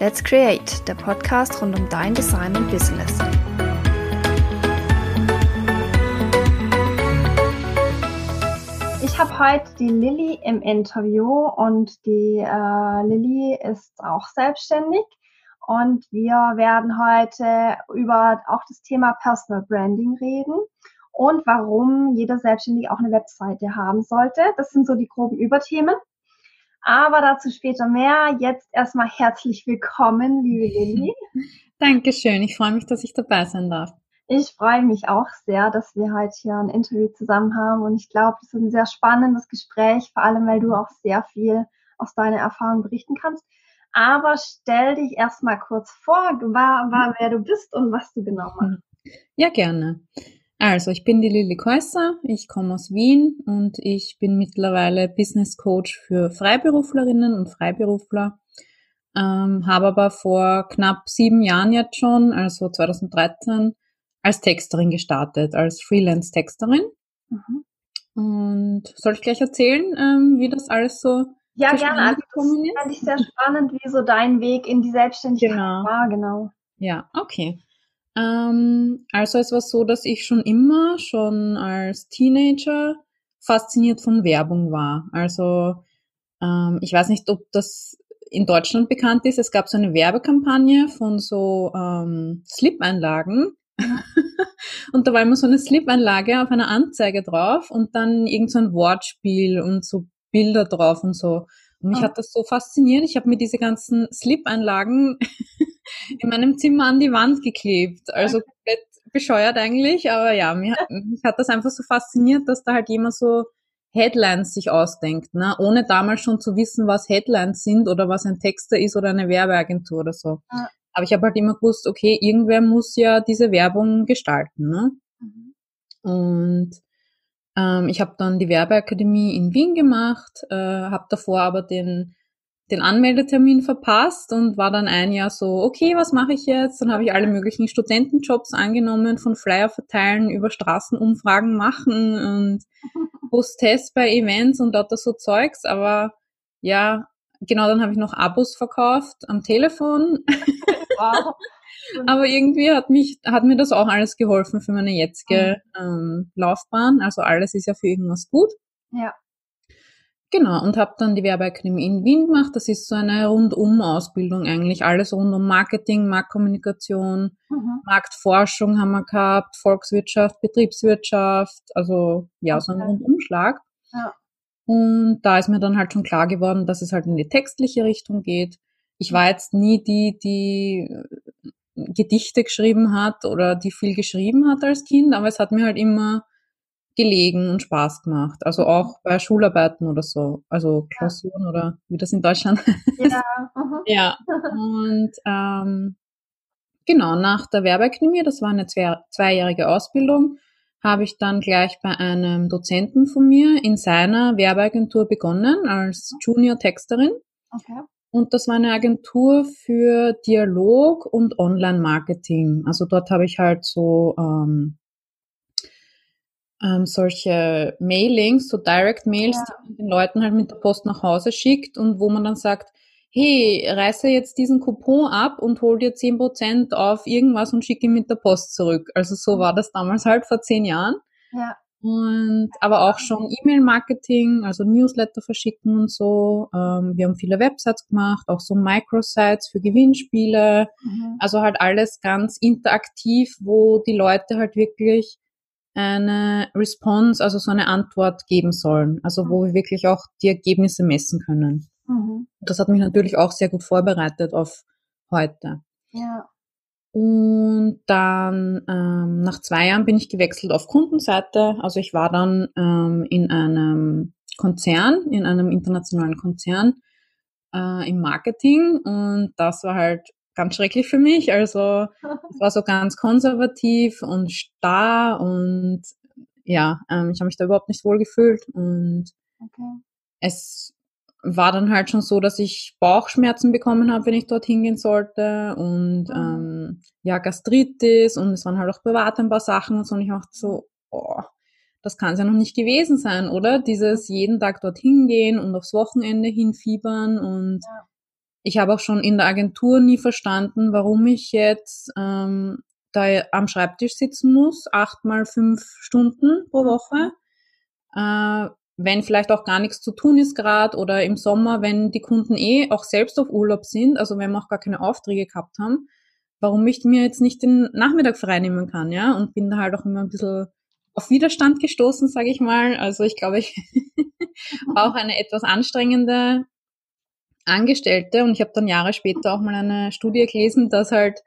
Let's Create, der Podcast rund um dein Design und Business. Ich habe heute die Lilly im Interview und die äh, Lilly ist auch selbstständig und wir werden heute über auch das Thema Personal Branding reden und warum jeder Selbstständige auch eine Webseite haben sollte. Das sind so die groben Überthemen. Aber dazu später mehr. Jetzt erstmal herzlich willkommen, liebe Lilly. Dankeschön. Ich freue mich, dass ich dabei sein darf. Ich freue mich auch sehr, dass wir heute hier ein Interview zusammen haben. Und ich glaube, das ist ein sehr spannendes Gespräch, vor allem weil du auch sehr viel aus deiner Erfahrung berichten kannst. Aber stell dich erstmal kurz vor, war, war, wer du bist und was du genau machst. Ja, gerne. Also, ich bin die Lilly Käusser, ich komme aus Wien und ich bin mittlerweile Business Coach für Freiberuflerinnen und Freiberufler. Ähm, habe aber vor knapp sieben Jahren jetzt schon, also 2013, als Texterin gestartet, als Freelance-Texterin. Mhm. Und soll ich gleich erzählen, ähm, wie das alles so ja, gerne. Also das fand ich sehr spannend, wie so dein Weg in die Selbstständigkeit genau. war, genau. Ja, okay. Ähm, also es war so, dass ich schon immer, schon als Teenager, fasziniert von Werbung war. Also ähm, ich weiß nicht, ob das in Deutschland bekannt ist. Es gab so eine Werbekampagne von so ähm, Slip-Einlagen. und da war immer so eine Slip-Einlage auf einer Anzeige drauf und dann irgend so ein Wortspiel und so Bilder drauf und so. Und mich oh. hat das so fasziniert. Ich habe mir diese ganzen Slip-Einlagen in meinem Zimmer an die Wand geklebt. Also komplett bescheuert eigentlich, aber ja, mich, mich hat das einfach so fasziniert, dass da halt jemand so Headlines sich ausdenkt, ne? ohne damals schon zu wissen, was Headlines sind oder was ein Texter ist oder eine Werbeagentur oder so. Ja. Aber ich habe halt immer gewusst, okay, irgendwer muss ja diese Werbung gestalten. Ne? Mhm. Und ähm, ich habe dann die Werbeakademie in Wien gemacht, äh, habe davor aber den den Anmeldetermin verpasst und war dann ein Jahr so, okay, was mache ich jetzt? Dann habe ich alle möglichen Studentenjobs angenommen, von Flyer verteilen über Straßenumfragen machen und Hostess bei Events und lauter so Zeugs. Aber ja, genau, dann habe ich noch Abos verkauft am Telefon. Wow. Aber irgendwie hat mich, hat mir das auch alles geholfen für meine jetzige mhm. ähm, Laufbahn. Also alles ist ja für irgendwas gut. Ja. Genau, und habe dann die Werbeakademie in Wien gemacht. Das ist so eine Rundum-Ausbildung eigentlich. Alles rund um Marketing, Marktkommunikation, mhm. Marktforschung haben wir gehabt, Volkswirtschaft, Betriebswirtschaft, also ja, okay. so ein Rundumschlag. Ja. Und da ist mir dann halt schon klar geworden, dass es halt in die textliche Richtung geht. Ich war jetzt nie die, die äh, Gedichte geschrieben hat oder die viel geschrieben hat als Kind, aber es hat mir halt immer gelegen und Spaß gemacht. Also auch bei Schularbeiten oder so, also Klausuren ja. oder wie das in Deutschland heißt. Ja. Uh ja. Und ähm, genau, nach der Werbeakademie, das war eine zwei, zweijährige Ausbildung, habe ich dann gleich bei einem Dozenten von mir in seiner Werbeagentur begonnen als Junior-Texterin. Okay. Und das war eine Agentur für Dialog und Online-Marketing. Also dort habe ich halt so ähm, ähm, solche Mailings, so Direct-Mails, ja. die man den Leuten halt mit der Post nach Hause schickt und wo man dann sagt, hey, reiße jetzt diesen Coupon ab und hol dir zehn Prozent auf irgendwas und schicke ihn mit der Post zurück. Also so war das damals halt vor zehn Jahren. Ja. Und aber auch schon E-Mail-Marketing, also Newsletter verschicken und so. Ähm, wir haben viele Websites gemacht, auch so Microsites für Gewinnspiele. Mhm. Also halt alles ganz interaktiv, wo die Leute halt wirklich eine Response, also so eine Antwort geben sollen. Also wo wir wirklich auch die Ergebnisse messen können. Mhm. Das hat mich natürlich auch sehr gut vorbereitet auf heute. Ja. Und dann ähm, nach zwei Jahren bin ich gewechselt auf Kundenseite. Also ich war dann ähm, in einem Konzern, in einem internationalen Konzern äh, im Marketing und das war halt ganz schrecklich für mich. Also es war so ganz konservativ und starr und ja, ähm, ich habe mich da überhaupt nicht wohl gefühlt und okay. es war dann halt schon so, dass ich Bauchschmerzen bekommen habe, wenn ich dort hingehen sollte und mhm. ähm, ja, Gastritis und es waren halt auch privat ein paar Sachen und so und ich dachte so, oh, das kann es ja noch nicht gewesen sein, oder? Dieses jeden Tag dorthin gehen und aufs Wochenende hinfiebern und ja ich habe auch schon in der Agentur nie verstanden, warum ich jetzt ähm, da am Schreibtisch sitzen muss, acht mal fünf Stunden pro Woche. Äh, wenn vielleicht auch gar nichts zu tun ist gerade oder im Sommer, wenn die Kunden eh auch selbst auf Urlaub sind, also wenn wir auch gar keine Aufträge gehabt haben, warum ich mir jetzt nicht den Nachmittag freinehmen kann, ja, und bin da halt auch immer ein bisschen auf Widerstand gestoßen, sage ich mal. Also ich glaube, ich war auch eine etwas anstrengende Angestellte und ich habe dann Jahre später auch mal eine Studie gelesen, dass halt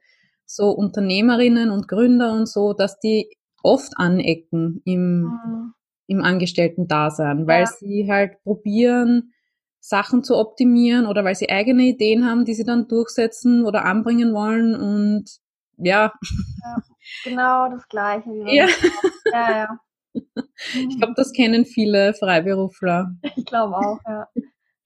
so Unternehmerinnen und Gründer und so, dass die oft anecken im, mhm. im Angestellten-Dasein, weil ja. sie halt probieren, Sachen zu optimieren oder weil sie eigene Ideen haben, die sie dann durchsetzen oder anbringen wollen und ja. ja genau das Gleiche. Wie ja. ja, ja. Ich glaube, das kennen viele Freiberufler. Ich glaube auch, ja.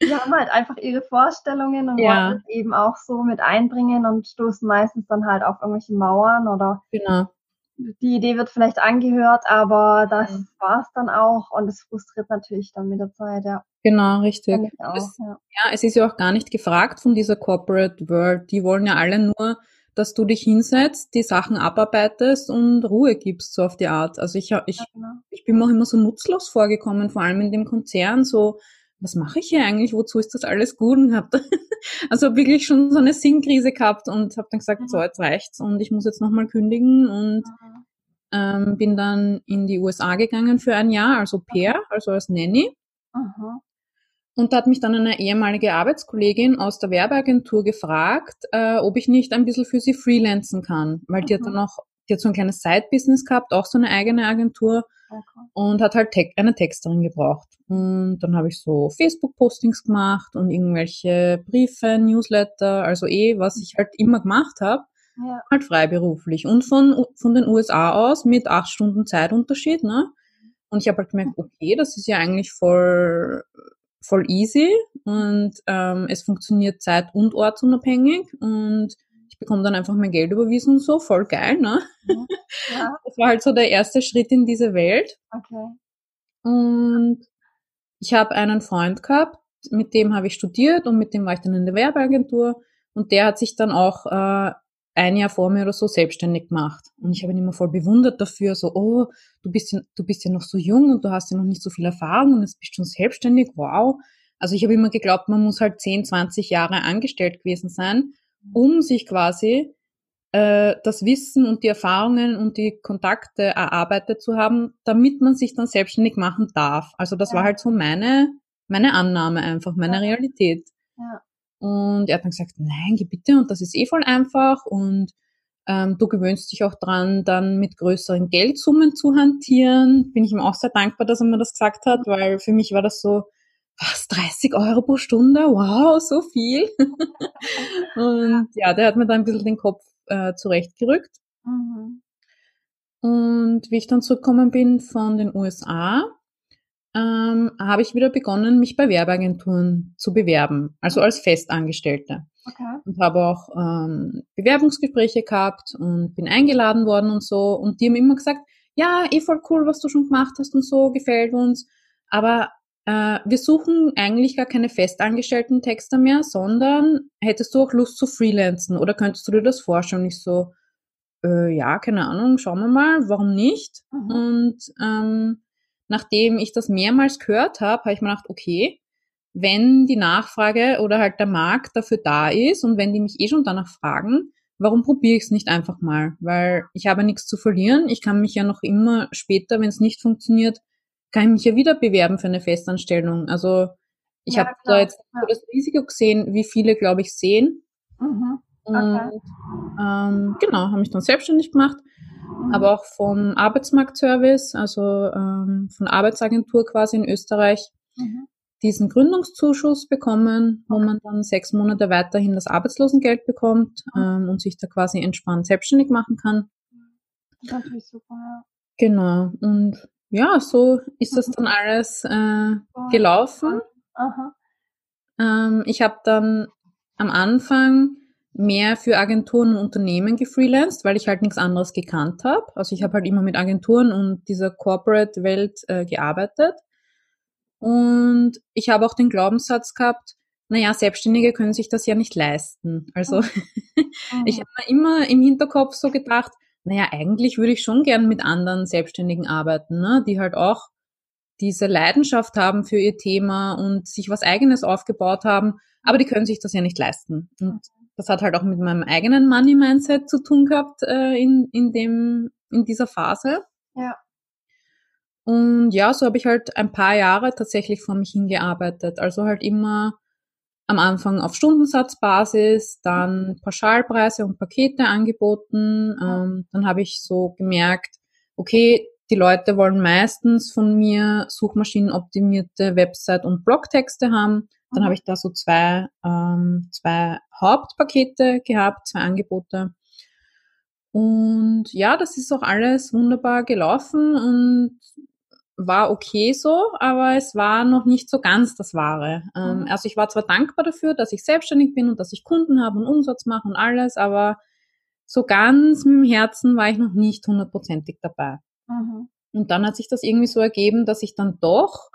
Die haben halt einfach ihre Vorstellungen und ja. wollen es eben auch so mit einbringen und stoßen meistens dann halt auf irgendwelche Mauern oder genau. die Idee wird vielleicht angehört, aber das mhm. war es dann auch und es frustriert natürlich dann mit der Zeit, ja. Genau, richtig. Auch, es, ja. ja, es ist ja auch gar nicht gefragt von dieser Corporate World. Die wollen ja alle nur, dass du dich hinsetzt, die Sachen abarbeitest und Ruhe gibst, so auf die Art. Also ich, ich, ja, genau. ich bin mir auch immer so nutzlos vorgekommen, vor allem in dem Konzern, so was mache ich hier eigentlich, wozu ist das alles gut? Und habe also wirklich schon so eine Sinnkrise gehabt und habe dann gesagt, mhm. so jetzt reicht's und ich muss jetzt nochmal kündigen und mhm. ähm, bin dann in die USA gegangen für ein Jahr, also Pair, also als Nanny. Mhm. Und da hat mich dann eine ehemalige Arbeitskollegin aus der Werbeagentur gefragt, äh, ob ich nicht ein bisschen für sie freelancen kann, weil die hat dann noch, die hat so ein kleines Side-Business gehabt, auch so eine eigene Agentur okay. und hat halt eine Texterin gebraucht. Und dann habe ich so Facebook-Postings gemacht und irgendwelche Briefe, Newsletter, also eh, was ich halt immer gemacht habe, ja. halt freiberuflich. Und von, von den USA aus mit acht Stunden Zeitunterschied, ne? Und ich habe halt gemerkt, okay, das ist ja eigentlich voll, voll easy und ähm, es funktioniert zeit- und ortsunabhängig und ich bekomme dann einfach mein Geld überwiesen und so, voll geil, ne? Ja. Das war halt so der erste Schritt in diese Welt. Okay. Und ich habe einen Freund gehabt, mit dem habe ich studiert und mit dem war ich dann in der Werbeagentur und der hat sich dann auch äh, ein Jahr vor mir oder so selbstständig gemacht. Und ich habe ihn immer voll bewundert dafür, so, oh, du bist ja, du bist ja noch so jung und du hast ja noch nicht so viel Erfahrung und jetzt bist schon selbstständig, wow. Also ich habe immer geglaubt, man muss halt 10, 20 Jahre angestellt gewesen sein, um sich quasi äh, das Wissen und die Erfahrungen und die Kontakte erarbeitet zu haben, damit man sich dann selbstständig machen darf. Also das ja. war halt so meine, meine Annahme einfach, meine ja. Realität. Ja. Und er hat dann gesagt, nein, geh bitte und das ist eh voll einfach und ähm, du gewöhnst dich auch dran, dann mit größeren Geldsummen zu hantieren. Bin ich ihm auch sehr dankbar, dass er mir das gesagt hat, weil für mich war das so, was, 30 Euro pro Stunde? Wow, so viel. und ja, der hat mir da ein bisschen den Kopf äh, zurechtgerückt. Mhm. Und wie ich dann zurückgekommen bin von den USA, ähm, habe ich wieder begonnen, mich bei Werbeagenturen zu bewerben, also als Festangestellte. Okay. Und habe auch ähm, Bewerbungsgespräche gehabt und bin eingeladen worden und so. Und die haben immer gesagt, ja, eh voll cool, was du schon gemacht hast und so, gefällt uns. Aber wir suchen eigentlich gar keine festangestellten Texter mehr, sondern hättest du auch Lust zu freelancen oder könntest du dir das vorstellen? Ich so, äh, ja, keine Ahnung, schauen wir mal, warum nicht? Mhm. Und ähm, nachdem ich das mehrmals gehört habe, habe ich mir gedacht, okay, wenn die Nachfrage oder halt der Markt dafür da ist und wenn die mich eh schon danach fragen, warum probiere ich es nicht einfach mal? Weil ich habe nichts zu verlieren. Ich kann mich ja noch immer später, wenn es nicht funktioniert, kann ich mich ja wieder bewerben für eine Festanstellung. Also ich ja, habe da jetzt ja. das Risiko gesehen, wie viele, glaube ich, sehen. Mhm. Okay. Und, ähm, genau, habe mich dann selbstständig gemacht Mhm. aber auch vom Arbeitsmarktservice, also ähm, von Arbeitsagentur quasi in Österreich, mhm. diesen Gründungszuschuss bekommen, wo man dann sechs Monate weiterhin das Arbeitslosengeld bekommt mhm. ähm, und sich da quasi entspannt selbstständig machen kann. Das ist natürlich super, ja. Genau. Und ja, so ist das mhm. dann alles äh, gelaufen. Ähm, ich habe dann am Anfang mehr für Agenturen und Unternehmen gefreelanced, weil ich halt nichts anderes gekannt habe. Also ich habe halt immer mit Agenturen und dieser Corporate-Welt äh, gearbeitet. Und ich habe auch den Glaubenssatz gehabt, naja, Selbstständige können sich das ja nicht leisten. Also Mhm. ich habe mir immer im Hinterkopf so gedacht, naja, eigentlich würde ich schon gern mit anderen Selbstständigen arbeiten, ne? die halt auch diese Leidenschaft haben für ihr Thema und sich was eigenes aufgebaut haben, aber die können sich das ja nicht leisten. Und das hat halt auch mit meinem eigenen Money-Mindset zu tun gehabt äh, in, in, dem, in dieser Phase. Ja. Und ja, so habe ich halt ein paar Jahre tatsächlich vor mich hingearbeitet. Also halt immer am Anfang auf Stundensatzbasis, dann Pauschalpreise und Pakete angeboten. Ähm, dann habe ich so gemerkt, okay, die Leute wollen meistens von mir suchmaschinenoptimierte Website- und Blogtexte haben. Dann Mhm. habe ich da so zwei, ähm, zwei Hauptpakete gehabt, zwei Angebote. Und ja, das ist auch alles wunderbar gelaufen und war okay so, aber es war noch nicht so ganz das Wahre. Ähm, Mhm. also ich war zwar dankbar dafür, dass ich selbstständig bin und dass ich Kunden habe und Umsatz mache und alles, aber so ganz mit dem Herzen war ich noch nicht hundertprozentig dabei. Mhm. Und dann hat sich das irgendwie so ergeben, dass ich dann doch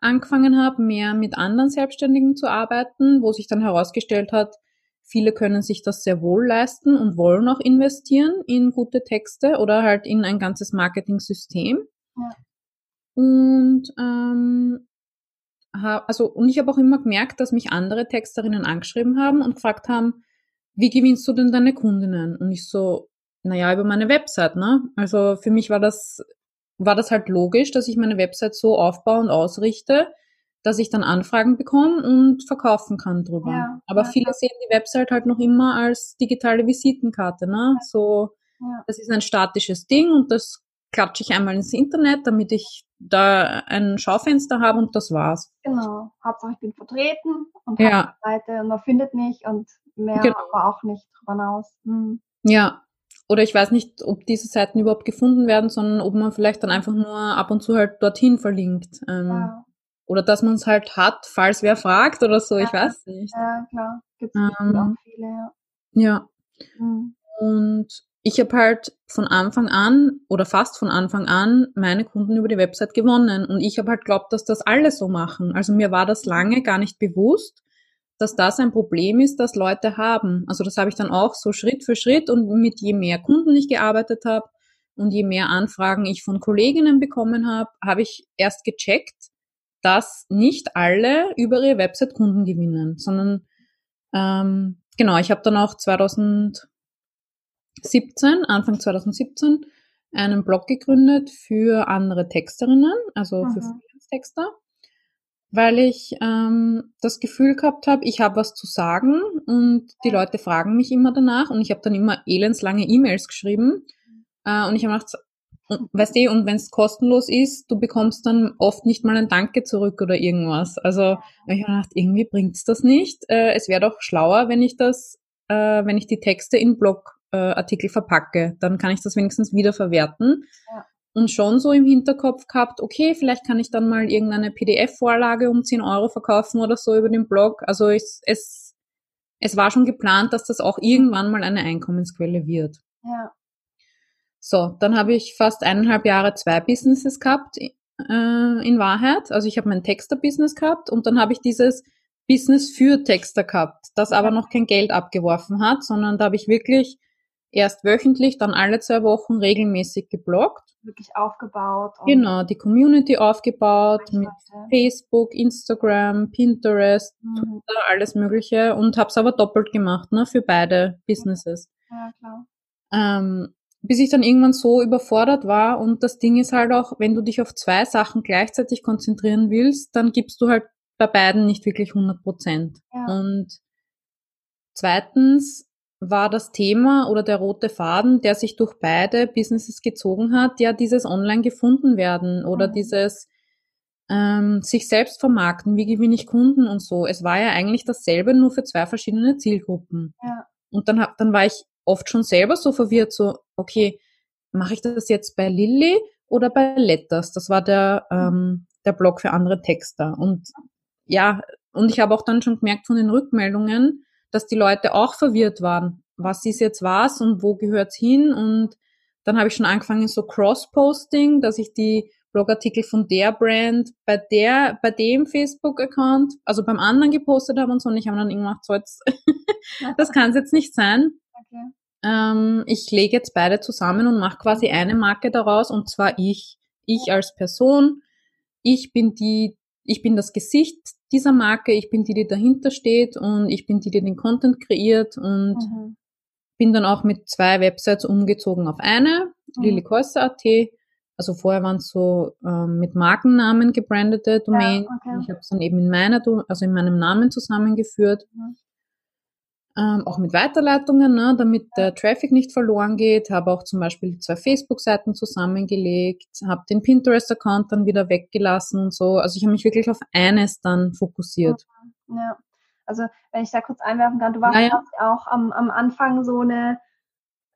angefangen habe, mehr mit anderen Selbstständigen zu arbeiten, wo sich dann herausgestellt hat, viele können sich das sehr wohl leisten und wollen auch investieren in gute Texte oder halt in ein ganzes Marketing-System. Ja. Und ähm, ha- also und ich habe auch immer gemerkt, dass mich andere Texterinnen angeschrieben haben und gefragt haben, wie gewinnst du denn deine Kundinnen? Und ich so, naja, über meine Website, ne? Also für mich war das war das halt logisch, dass ich meine Website so aufbaue und ausrichte, dass ich dann Anfragen bekomme und verkaufen kann drüber. Ja, Aber ja, viele sehen die Website halt noch immer als digitale Visitenkarte, ne? So, Ja. das ist ein statisches Ding und das klatsche ich einmal ins Internet, damit ich da ein Schaufenster habe und das war's. Genau. Hauptsache ich bin vertreten und Ja. habe eine Seite und man findet mich und mehr Genau. aber auch nicht drüber hinaus. Mhm. Ja. Oder ich weiß nicht, ob diese Seiten überhaupt gefunden werden, sondern ob man vielleicht dann einfach nur ab und zu halt dorthin verlinkt. Ähm, Ja. Oder dass man es halt hat, falls wer fragt oder so, ich Ja. weiß nicht. ja, klar. Gibt es Ähm. auch viele, ja. Ja. Mhm. Und ich habe halt von Anfang an oder fast von Anfang an meine Kunden über die Website gewonnen. Und ich habe halt glaubt, dass das alle so machen. Also mir war das lange gar nicht bewusst, dass das ein Problem ist, das Leute haben. Also das habe ich dann auch so Schritt für Schritt und mit je mehr Kunden ich gearbeitet habe und je mehr Anfragen ich von Kolleginnen bekommen habe, habe ich erst gecheckt, dass nicht alle über ihre Website Kunden gewinnen, sondern ähm, genau, ich habe dann auch 2017, Anfang 2017, einen Blog gegründet für andere Texterinnen, also für Mhm. Freelance-Texter, weil ich ähm, das Gefühl gehabt habe, ich habe was zu sagen und die. Leute fragen mich immer danach und ich habe dann immer elendslange E-Mails geschrieben äh, und ich habe gedacht, und, weißt du, und wenn es kostenlos ist, du bekommst dann oft nicht mal ein Danke zurück oder irgendwas. Also ich habe gedacht, irgendwie bringt's das nicht. Äh, es wäre doch schlauer, wenn ich das, äh, wenn ich die Texte in Blogartikel äh, Artikel verpacke. Dann kann ich das wenigstens wiederverwerten. Ja. Und schon so im Hinterkopf gehabt, okay, vielleicht kann ich dann mal irgendeine PDF-Vorlage um 10 Euro verkaufen oder so über den Blog. Also es, es, es war schon geplant, dass das auch irgendwann mal eine Einkommensquelle wird. Ja. So, dann habe ich fast eineinhalb Jahre zwei Businesses gehabt, äh, in Wahrheit. Also ich habe mein Texter-Business gehabt und dann habe ich dieses Business für Texter gehabt, das aber noch kein Geld abgeworfen hat, sondern da habe ich wirklich erst wöchentlich, dann alle zwei Wochen regelmäßig gebloggt. Wirklich aufgebaut. und Genau, die Community aufgebaut mit. Facebook, Instagram, Pinterest, Mhm. Twitter, alles Mögliche und habe es aber doppelt gemacht, ne, für beide Businesses. Ja, klar. Ähm, bis ich dann irgendwann so überfordert war und das Ding ist halt auch, wenn du dich auf zwei Sachen gleichzeitig konzentrieren willst, dann gibst du halt bei beiden nicht wirklich 100 Prozent. Ja. Und zweitens war das Thema oder der rote Faden, der sich durch beide Businesses gezogen hat, ja dieses Online gefunden werden oder Mhm. dieses ähm, sich selbst vermarkten, wie gewinne ich Kunden und so. Es war ja eigentlich dasselbe, nur für zwei verschiedene Zielgruppen. Ja. Und dann, hab, dann war ich oft schon selber so verwirrt, so, okay, mache ich das jetzt bei Lilly oder bei Letters? Das war der, ähm, der Blog für andere Texter. Und ja, und ich habe auch dann schon gemerkt von den Rückmeldungen, dass die Leute auch verwirrt waren. Was ist jetzt was und wo gehört's hin? Und dann habe ich schon angefangen, so Cross-Posting, dass ich die Blogartikel von der Brand bei der, bei dem Facebook-Account, also beim anderen gepostet habe und so. Und ich habe dann irgendwann so jetzt, das kann es jetzt nicht sein. Okay. Ähm, ich lege jetzt beide zusammen und mache quasi eine Marke daraus und zwar ich. Ich als Person. Ich bin die, ich bin das Gesicht dieser Marke, ich bin die, die dahinter steht und ich bin die, die den Content kreiert und mhm. bin dann auch mit zwei Websites umgezogen auf eine, mhm. lilikäuser.at. Also vorher waren es so ähm, mit Markennamen gebrandete Domains. Ja, okay. Ich habe es dann eben in meiner, also in meinem Namen zusammengeführt. Mhm. Ähm, auch mit Weiterleitungen, ne, damit der Traffic nicht verloren geht. Habe auch zum Beispiel zwei Facebook-Seiten zusammengelegt, habe den Pinterest-Account dann wieder weggelassen und so. Also ich habe mich wirklich auf eines dann fokussiert. Ja, also wenn ich da kurz einwerfen kann, du warst ja, ja. auch am, am Anfang so eine,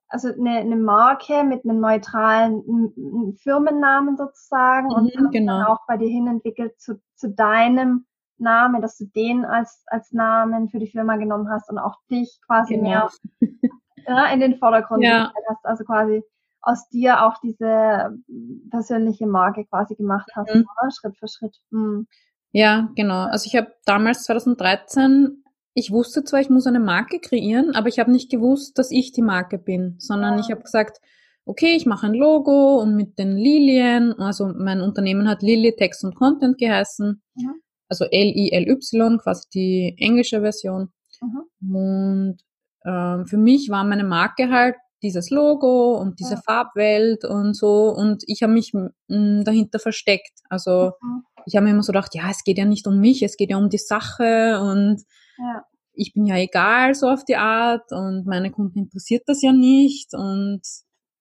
also eine, eine Marke mit einem neutralen Firmennamen sozusagen mhm, und genau. dann auch bei dir hin entwickelt zu, zu deinem Name, dass du den als, als Namen für die Firma genommen hast und auch dich quasi genau. mehr ja, in den Vordergrund ja. gestellt hast. Also quasi aus dir auch diese persönliche Marke quasi gemacht hast, mhm. Schritt für Schritt. Mhm. Ja, genau. Also ich habe damals 2013, ich wusste zwar, ich muss eine Marke kreieren, aber ich habe nicht gewusst, dass ich die Marke bin, sondern ja. ich habe gesagt, okay, ich mache ein Logo und mit den Lilien, also mein Unternehmen hat Lily Text und Content geheißen. Mhm also L-I-L-Y, quasi die englische Version. Mhm. Und ähm, für mich war meine Marke halt dieses Logo und diese ja. Farbwelt und so. Und ich habe mich m, dahinter versteckt. Also mhm. ich habe mir immer so gedacht, ja, es geht ja nicht um mich, es geht ja um die Sache und ja. ich bin ja egal so auf die Art und meine Kunden interessiert das ja nicht und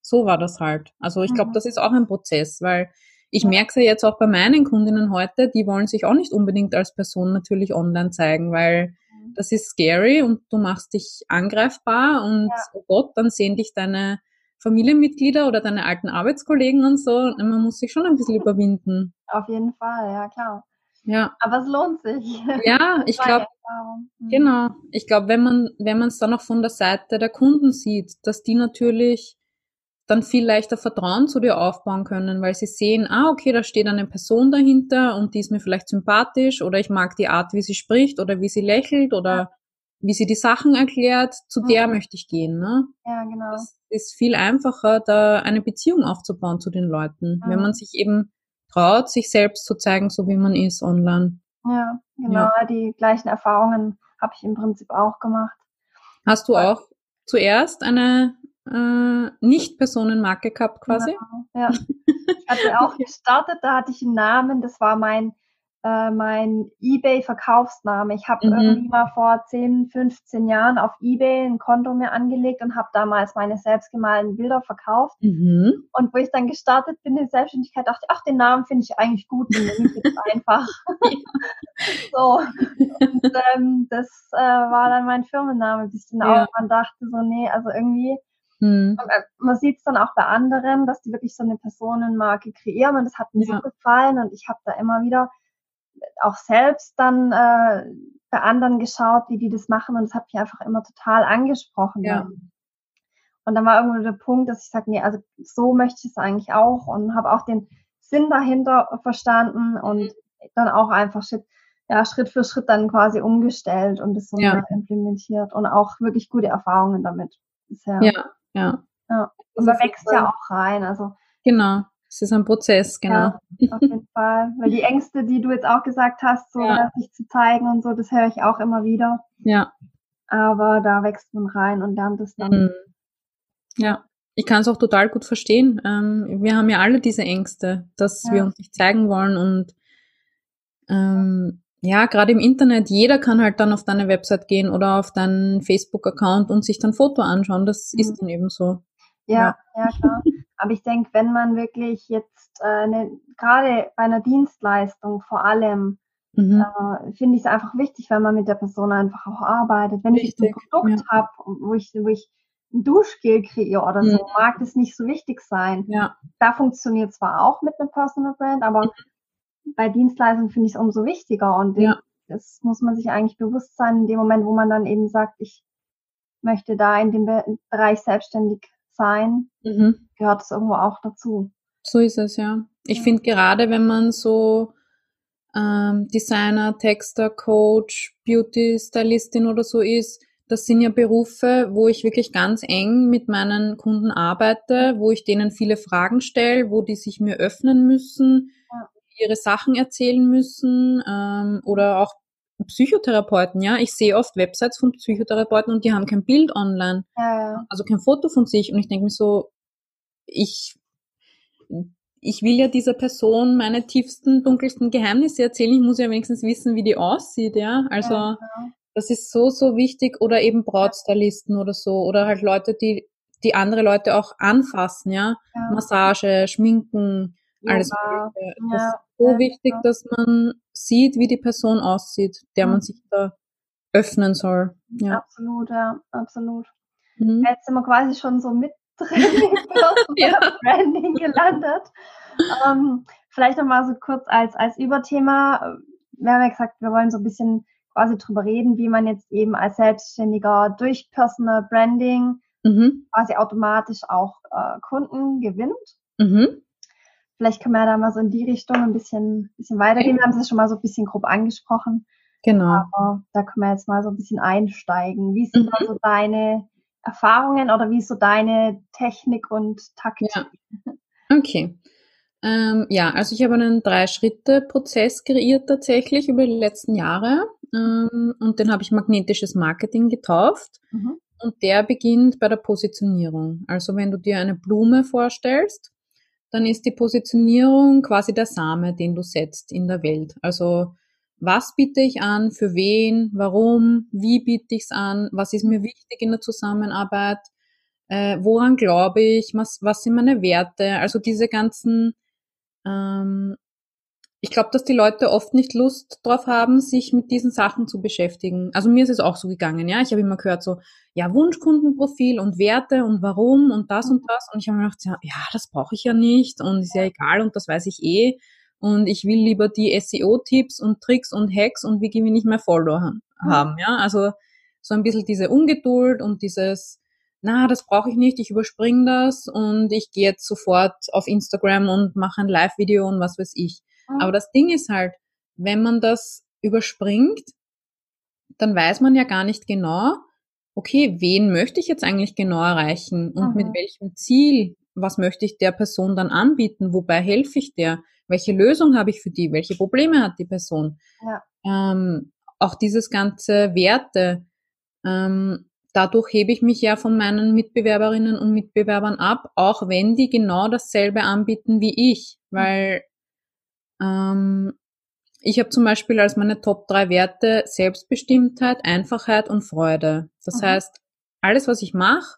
so war das halt. Also ich glaube, mhm. das ist auch ein Prozess, weil ich merke es ja jetzt auch bei meinen Kundinnen heute, die wollen sich auch nicht unbedingt als Person natürlich online zeigen, weil mhm. das ist scary und du machst dich angreifbar und ja. oh Gott, dann sehen dich deine Familienmitglieder oder deine alten Arbeitskollegen und so. Und man muss sich schon ein bisschen überwinden. Auf jeden Fall, ja klar. Ja. Aber es lohnt sich. Ja, ich glaube, mhm. genau. Ich glaube, wenn man, wenn man es dann auch von der Seite der Kunden sieht, dass die natürlich dann viel leichter Vertrauen zu dir aufbauen können, weil sie sehen, ah, okay, da steht eine Person dahinter und die ist mir vielleicht sympathisch oder ich mag die Art, wie sie spricht oder wie sie lächelt oder ja. wie sie die Sachen erklärt, zu ja. der möchte ich gehen. Ne? Ja, genau. Es ist viel einfacher, da eine Beziehung aufzubauen zu den Leuten, ja. wenn man sich eben traut, sich selbst zu zeigen, so wie man ist online. Ja, genau, die gleichen Erfahrungen habe ich im Prinzip auch gemacht. Hast du auch zuerst eine äh, Nicht-Personenmarke gehabt quasi. Genau, ja. Ich hatte auch gestartet, da hatte ich einen Namen, das war mein, äh, mein Ebay-Verkaufsname. Ich habe mhm. irgendwie mal vor 10, 15 Jahren auf Ebay ein Konto mir angelegt und habe damals meine selbstgemalten Bilder verkauft. Mhm. Und wo ich dann gestartet bin in Selbstständigkeit, dachte ich, ach, den Namen finde ich eigentlich gut, den nehme ich jetzt einfach. so. Und ähm, das äh, war dann mein Firmenname, bis ich dann ja. auch dachte so, nee, also irgendwie Mhm. Man sieht es dann auch bei anderen, dass die wirklich so eine Personenmarke kreieren und das hat mir ja. so gefallen und ich habe da immer wieder auch selbst dann äh, bei anderen geschaut, wie die das machen und es hat mich einfach immer total angesprochen. Ja. Und dann war irgendwo der Punkt, dass ich sage, nee, also so möchte ich es eigentlich auch und habe auch den Sinn dahinter verstanden und mhm. dann auch einfach Schritt, ja, Schritt für Schritt dann quasi umgestellt und das so ja. implementiert und auch wirklich gute Erfahrungen damit bisher. Ja, ja. ja. Und man wächst ja auch rein. Also genau. Es ist ein Prozess, genau. Ja, auf jeden Fall. Weil die Ängste, die du jetzt auch gesagt hast, so ja. sich zu zeigen und so, das höre ich auch immer wieder. Ja. Aber da wächst man rein und lernt es dann. Mhm. Ja, ich kann es auch total gut verstehen. Ähm, wir haben ja alle diese Ängste, dass ja. wir uns nicht zeigen wollen und ähm, ja, gerade im Internet, jeder kann halt dann auf deine Website gehen oder auf deinen Facebook-Account und sich dann Foto anschauen. Das mhm. ist dann eben so. Ja, ja, ja klar. Aber ich denke, wenn man wirklich jetzt äh, ne, gerade bei einer Dienstleistung vor allem, mhm. äh, finde ich es einfach wichtig, wenn man mit der Person einfach auch arbeitet. Wenn Richtig, ich ein Produkt ja. habe, wo ich, wo ich ein Duschgel kreiere oder so, mhm. mag das nicht so wichtig sein. Ja. Da funktioniert zwar auch mit einem Personal Brand, aber mhm bei Dienstleistungen finde ich es umso wichtiger und ja. das muss man sich eigentlich bewusst sein in dem Moment, wo man dann eben sagt, ich möchte da in dem Bereich selbstständig sein, mhm. gehört es irgendwo auch dazu. So ist es, ja. Ich ja. finde gerade, wenn man so ähm, Designer, Texter, Coach, Beauty Stylistin oder so ist, das sind ja Berufe, wo ich wirklich ganz eng mit meinen Kunden arbeite, wo ich denen viele Fragen stelle, wo die sich mir öffnen müssen, ja. Ihre Sachen erzählen müssen ähm, oder auch Psychotherapeuten, ja. Ich sehe oft Websites von Psychotherapeuten und die haben kein Bild online, ja. also kein Foto von sich und ich denke mir so, ich ich will ja dieser Person meine tiefsten, dunkelsten Geheimnisse erzählen. Ich muss ja wenigstens wissen, wie die aussieht, ja. Also ja, genau. das ist so, so wichtig. Oder eben Brautstylisten oder so. Oder halt Leute, die, die andere Leute auch anfassen, ja. ja. Massage, Schminken, Alles Mögliche. Das ist so wichtig, genau. dass man sieht, wie die Person aussieht, der mhm. man sich da öffnen soll. Ja. Absolut, ja, absolut. Mhm. Jetzt sind wir quasi schon so mit Training ja. Branding gelandet. Ähm, vielleicht nochmal so kurz als, als Überthema. Wir haben ja gesagt, wir wollen so ein bisschen quasi drüber reden, wie man jetzt eben als Selbstständiger durch Personal Branding mhm. quasi automatisch auch äh, Kunden gewinnt. Mhm. Vielleicht können wir ja da mal so in die Richtung ein bisschen, bisschen weitergehen. Wir haben es ja schon mal so ein bisschen grob angesprochen. Genau. Aber da können wir jetzt mal so ein bisschen einsteigen. Wie sind mhm. da so deine Erfahrungen oder wie ist so deine Technik und Taktik? Ja. Okay. Ähm, ja, also ich habe einen Drei-Schritte-Prozess kreiert tatsächlich über die letzten Jahre ähm, und den habe ich magnetisches Marketing getauft. Mhm. Und der beginnt bei der Positionierung. Also wenn du dir eine Blume vorstellst, dann ist die Positionierung quasi der Same, den du setzt in der Welt. Also was biete ich an, für wen, warum, wie biete ich es an, was ist mir wichtig in der Zusammenarbeit, äh, woran glaube ich, was, was sind meine Werte, also diese ganzen, ähm, ich glaube, dass die Leute oft nicht Lust drauf haben, sich mit diesen Sachen zu beschäftigen. Also mir ist es auch so gegangen, ja. Ich habe immer gehört so, ja, Wunschkundenprofil und Werte und warum und das und das. Und ich habe mir gedacht, ja, das brauche ich ja nicht und ist ja egal und das weiß ich eh und ich will lieber die SEO-Tipps und Tricks und Hacks und wie gewinne ich mehr Follower mhm. haben, ja. Also so ein bisschen diese Ungeduld und dieses, na, das brauche ich nicht, ich überspringe das und ich gehe jetzt sofort auf Instagram und mache ein Live-Video und was weiß ich. Mhm. Aber das Ding ist halt, wenn man das überspringt, dann weiß man ja gar nicht genau, okay, wen möchte ich jetzt eigentlich genau erreichen und mhm. mit welchem Ziel, was möchte ich der Person dann anbieten, wobei helfe ich der? Welche Lösung habe ich für die? Welche Probleme hat die Person? Ja. Ähm, auch dieses ganze Werte, ähm, dadurch hebe ich mich ja von meinen Mitbewerberinnen und Mitbewerbern ab, auch wenn die genau dasselbe anbieten wie ich, weil ähm, ich habe zum Beispiel als meine Top drei Werte Selbstbestimmtheit, Einfachheit und Freude. Das mhm. heißt, alles, was ich mache,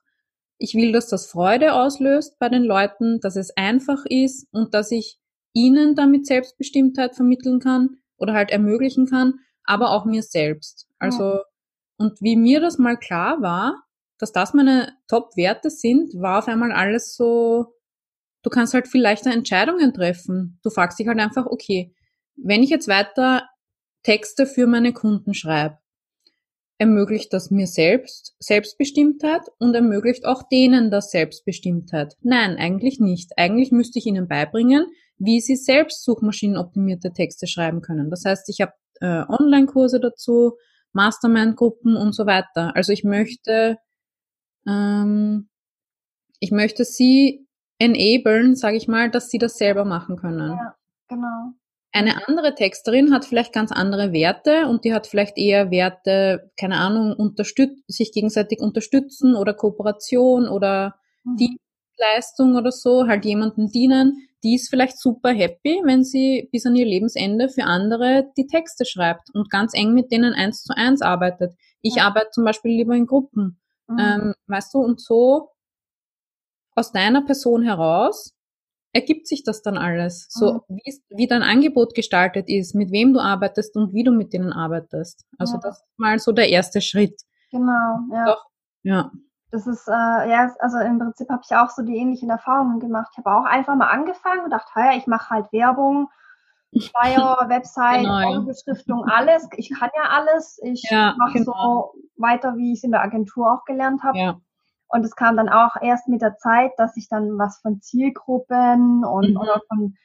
ich will, dass das Freude auslöst bei den Leuten, dass es einfach ist und dass ich ihnen damit Selbstbestimmtheit vermitteln kann oder halt ermöglichen kann, aber auch mir selbst. Also, ja. und wie mir das mal klar war, dass das meine Top-Werte sind, war auf einmal alles so, du kannst halt viel leichter Entscheidungen treffen. Du fragst dich halt einfach, okay, wenn ich jetzt weiter Texte für meine Kunden schreibe, ermöglicht das mir selbst Selbstbestimmtheit und ermöglicht auch denen das Selbstbestimmtheit. Nein, eigentlich nicht. Eigentlich müsste ich ihnen beibringen, wie sie selbst suchmaschinenoptimierte Texte schreiben können. Das heißt, ich habe äh, Online-Kurse dazu, Mastermind-Gruppen und so weiter. Also ich möchte, ähm, ich möchte sie enablen, sage ich mal, dass sie das selber machen können. Ja, genau. Eine andere Texterin hat vielleicht ganz andere Werte und die hat vielleicht eher Werte, keine Ahnung, unterstützt, sich gegenseitig unterstützen oder Kooperation oder mhm. Dienstleistung oder so, halt jemandem dienen die ist vielleicht super happy, wenn sie bis an ihr Lebensende für andere die Texte schreibt und ganz eng mit denen eins zu eins arbeitet. Ich ja. arbeite zum Beispiel lieber in Gruppen. Mhm. Ähm, weißt du, und so aus deiner Person heraus ergibt sich das dann alles. So mhm. wie, wie dein Angebot gestaltet ist, mit wem du arbeitest und wie du mit denen arbeitest. Also ja. das ist mal so der erste Schritt. Genau, ja. Doch, ja das ist, äh, ja, also im Prinzip habe ich auch so die ähnlichen Erfahrungen gemacht. Ich habe auch einfach mal angefangen und dachte, ja, ich mache halt Werbung, Flyer, Website, genau. Beschriftung, alles. Ich kann ja alles. Ich ja, mache genau. so weiter, wie ich es in der Agentur auch gelernt habe. Ja. Und es kam dann auch erst mit der Zeit, dass ich dann was von Zielgruppen und mhm. oder von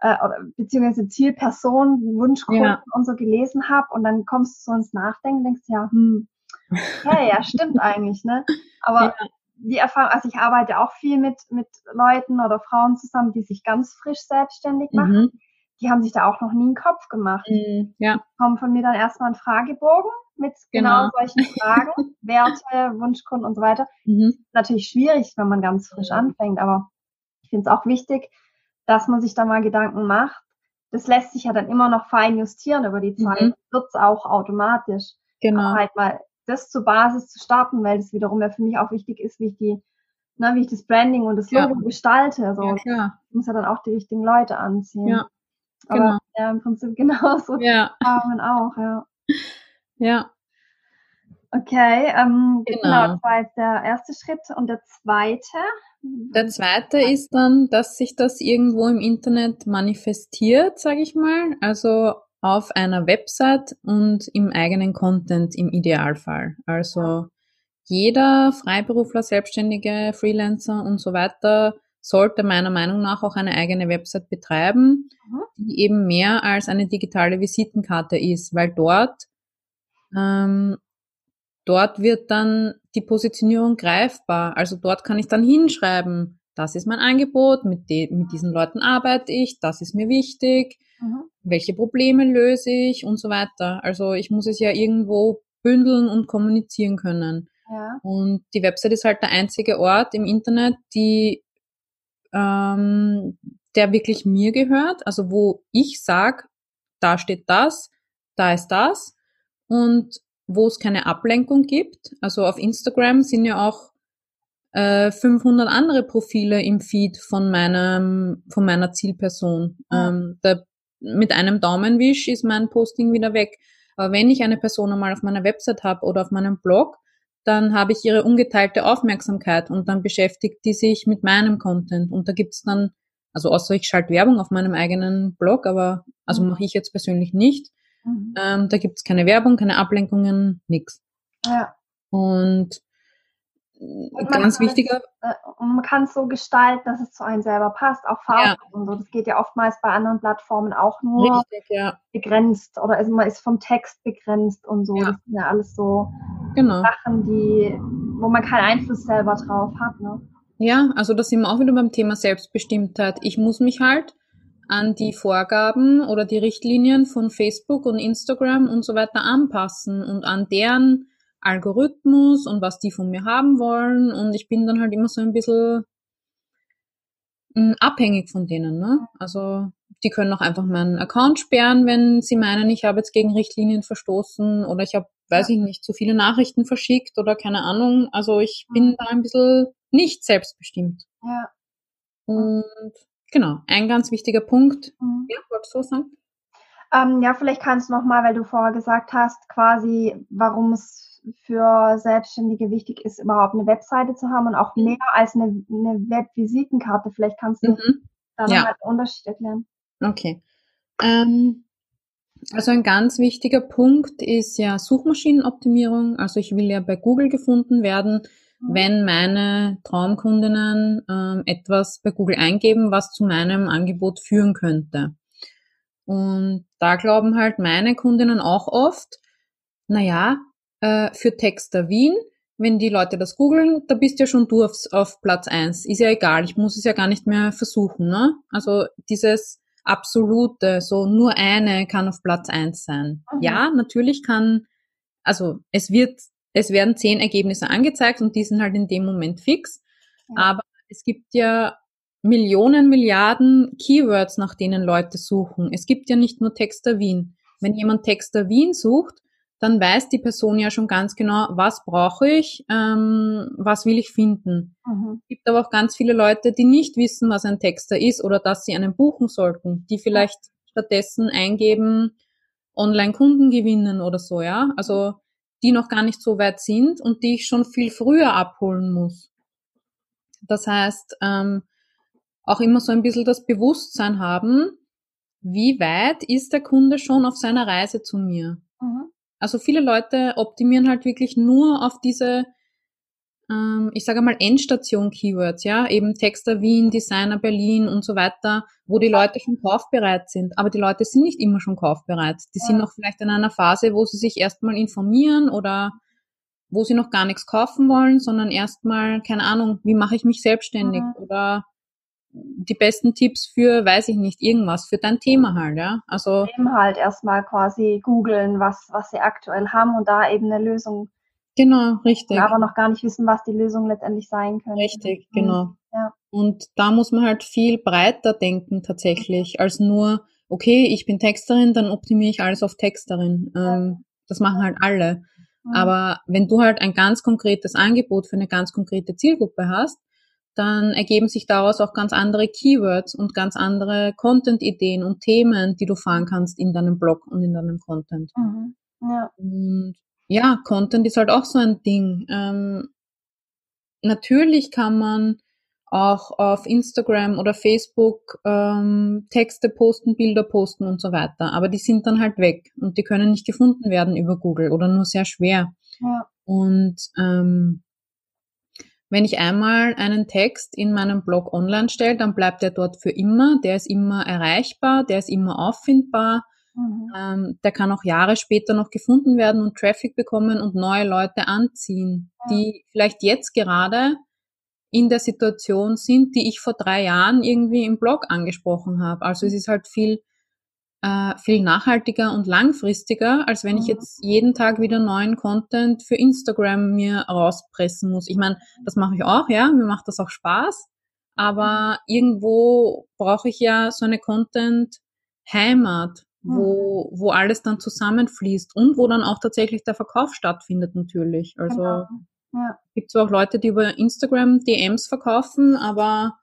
äh, oder beziehungsweise Zielperson, Wunschkunden ja. und so gelesen habe und dann kommst du so ins Nachdenken, denkst ja, hm, okay, ja, stimmt eigentlich, ne? Aber ja. die Erfahrung, also ich arbeite auch viel mit, mit Leuten oder Frauen zusammen, die sich ganz frisch selbstständig machen. Mhm. Die haben sich da auch noch nie einen Kopf gemacht. Mhm, ja. Die kommen von mir dann erstmal ein Fragebogen mit genau, genau solchen Fragen, Werte, Wunschkunden und so weiter. Mhm. Natürlich schwierig, wenn man ganz frisch anfängt, aber ich finde es auch wichtig, dass man sich da mal Gedanken macht. Das lässt sich ja dann immer noch fein justieren über die Zeit, mhm. wird's auch automatisch. Genau. Aber halt mal das zur Basis zu starten, weil das wiederum ja für mich auch wichtig ist, wie ich die, ne, wie ich das Branding und das Logo ja. gestalte. Also ja, klar. Ich muss ja dann auch die richtigen Leute anziehen. Ja. Genau. Aber ja, im Prinzip genauso. Ja. Farben auch, ja. Ja. Okay, ähm, genau. genau, das war jetzt der erste Schritt. Und der zweite? Der zweite ist dann, dass sich das irgendwo im Internet manifestiert, sage ich mal. Also auf einer Website und im eigenen Content im Idealfall. Also jeder Freiberufler, Selbstständige, Freelancer und so weiter sollte meiner Meinung nach auch eine eigene Website betreiben, mhm. die eben mehr als eine digitale Visitenkarte ist, weil dort ähm, dort wird dann die Positionierung greifbar. Also dort kann ich dann hinschreiben, das ist mein Angebot, mit, mit diesen Leuten arbeite ich, das ist mir wichtig, mhm. welche Probleme löse ich und so weiter. Also ich muss es ja irgendwo bündeln und kommunizieren können. Ja. Und die Website ist halt der einzige Ort im Internet, die ähm, der wirklich mir gehört, also wo ich sag, da steht das, da ist das und wo es keine Ablenkung gibt. Also auf Instagram sind ja auch äh, 500 andere Profile im Feed von meinem von meiner Zielperson. Mhm. Ähm, da, mit einem Daumenwisch ist mein Posting wieder weg. Aber wenn ich eine Person einmal auf meiner Website habe oder auf meinem Blog, dann habe ich ihre ungeteilte Aufmerksamkeit und dann beschäftigt die sich mit meinem Content. Und da gibt's dann, also außer ich schalte Werbung auf meinem eigenen Blog, aber also mhm. mache ich jetzt persönlich nicht. Mhm. Ähm, da gibt's keine Werbung, keine Ablenkungen, nix. Ja. Und ganz wichtiger. äh, man kann es so gestalten, dass es zu einem selber passt, auch Farben ja. und so. Das geht ja oftmals bei anderen Plattformen auch nur Richtig, ja. begrenzt oder also man ist vom Text begrenzt und so. Ja. Das sind ja alles so genau. Sachen, die, wo man keinen Einfluss selber drauf hat. Ne? Ja, also da sind wir auch wieder beim Thema Selbstbestimmtheit. Ich muss mich halt an die Vorgaben oder die Richtlinien von Facebook und Instagram und so weiter anpassen und an deren Algorithmus und was die von mir haben wollen. Und ich bin dann halt immer so ein bisschen hm, abhängig von denen. Ne? Also die können auch einfach meinen Account sperren, wenn sie meinen, ich habe jetzt gegen Richtlinien verstoßen oder ich habe, weiß ich nicht, zu viele Nachrichten verschickt oder keine Ahnung. Also ich bin da ein bisschen nicht selbstbestimmt. Ja. Und Genau, ein ganz wichtiger Punkt. Mhm. Ja, wolltest du sagen? Ähm, ja, vielleicht kannst du nochmal, weil du vorher gesagt hast, quasi, warum es für Selbstständige wichtig ist, überhaupt eine Webseite zu haben und auch mhm. mehr als eine, eine Webvisitenkarte. Vielleicht kannst du mhm. da ja. den Unterschied erklären. Okay. Ähm, also ein ganz wichtiger Punkt ist ja Suchmaschinenoptimierung. Also ich will ja bei Google gefunden werden wenn meine Traumkundinnen ähm, etwas bei Google eingeben, was zu meinem Angebot führen könnte. Und da glauben halt meine Kundinnen auch oft, naja, äh, für Texter Wien, wenn die Leute das googeln, da bist ja schon du auf, auf Platz eins. Ist ja egal, ich muss es ja gar nicht mehr versuchen. Ne? Also dieses absolute, so nur eine kann auf Platz eins sein. Mhm. Ja, natürlich kann, also es wird es werden zehn Ergebnisse angezeigt und die sind halt in dem Moment fix. Ja. Aber es gibt ja Millionen, Milliarden Keywords, nach denen Leute suchen. Es gibt ja nicht nur Texter Wien. Wenn jemand Texter Wien sucht, dann weiß die Person ja schon ganz genau, was brauche ich, ähm, was will ich finden. Mhm. Es gibt aber auch ganz viele Leute, die nicht wissen, was ein Texter ist oder dass sie einen buchen sollten, die vielleicht stattdessen eingeben, Online-Kunden gewinnen oder so, ja. Also die noch gar nicht so weit sind und die ich schon viel früher abholen muss. Das heißt, ähm, auch immer so ein bisschen das Bewusstsein haben, wie weit ist der Kunde schon auf seiner Reise zu mir. Mhm. Also viele Leute optimieren halt wirklich nur auf diese ähm, ich sage mal Endstation-Keywords, ja, eben Texter Wien, Designer Berlin und so weiter, wo die Leute schon kaufbereit sind. Aber die Leute sind nicht immer schon kaufbereit. Die ja. sind noch vielleicht in einer Phase, wo sie sich erstmal informieren oder wo sie noch gar nichts kaufen wollen, sondern erstmal, keine Ahnung, wie mache ich mich selbstständig mhm. oder die besten Tipps für, weiß ich nicht, irgendwas, für dein Thema halt, ja. Also. Eben halt erstmal quasi googeln, was, was sie aktuell haben und da eben eine Lösung Genau, richtig. Aber noch gar nicht wissen, was die Lösung letztendlich sein könnte. Richtig, mhm. genau. Ja. Und da muss man halt viel breiter denken tatsächlich, als nur, okay, ich bin Texterin, dann optimiere ich alles auf Texterin. Ähm, das machen halt alle. Mhm. Aber wenn du halt ein ganz konkretes Angebot für eine ganz konkrete Zielgruppe hast, dann ergeben sich daraus auch ganz andere Keywords und ganz andere Content-Ideen und Themen, die du fahren kannst in deinem Blog und in deinem Content. Mhm. Ja. Und ja, Content ist halt auch so ein Ding. Ähm, natürlich kann man auch auf Instagram oder Facebook ähm, Texte posten, Bilder posten und so weiter. Aber die sind dann halt weg und die können nicht gefunden werden über Google oder nur sehr schwer. Ja. Und ähm, wenn ich einmal einen Text in meinem Blog online stelle, dann bleibt er dort für immer. Der ist immer erreichbar, der ist immer auffindbar. Mhm. Ähm, der kann auch Jahre später noch gefunden werden und Traffic bekommen und neue Leute anziehen, ja. die vielleicht jetzt gerade in der Situation sind, die ich vor drei Jahren irgendwie im Blog angesprochen habe. Also es ist halt viel, äh, viel nachhaltiger und langfristiger, als wenn ich mhm. jetzt jeden Tag wieder neuen Content für Instagram mir rauspressen muss. Ich meine, das mache ich auch, ja, mir macht das auch Spaß, aber mhm. irgendwo brauche ich ja so eine Content-Heimat, wo, wo alles dann zusammenfließt und wo dann auch tatsächlich der Verkauf stattfindet natürlich. Also genau. ja. gibt zwar auch Leute, die über Instagram DMs verkaufen, aber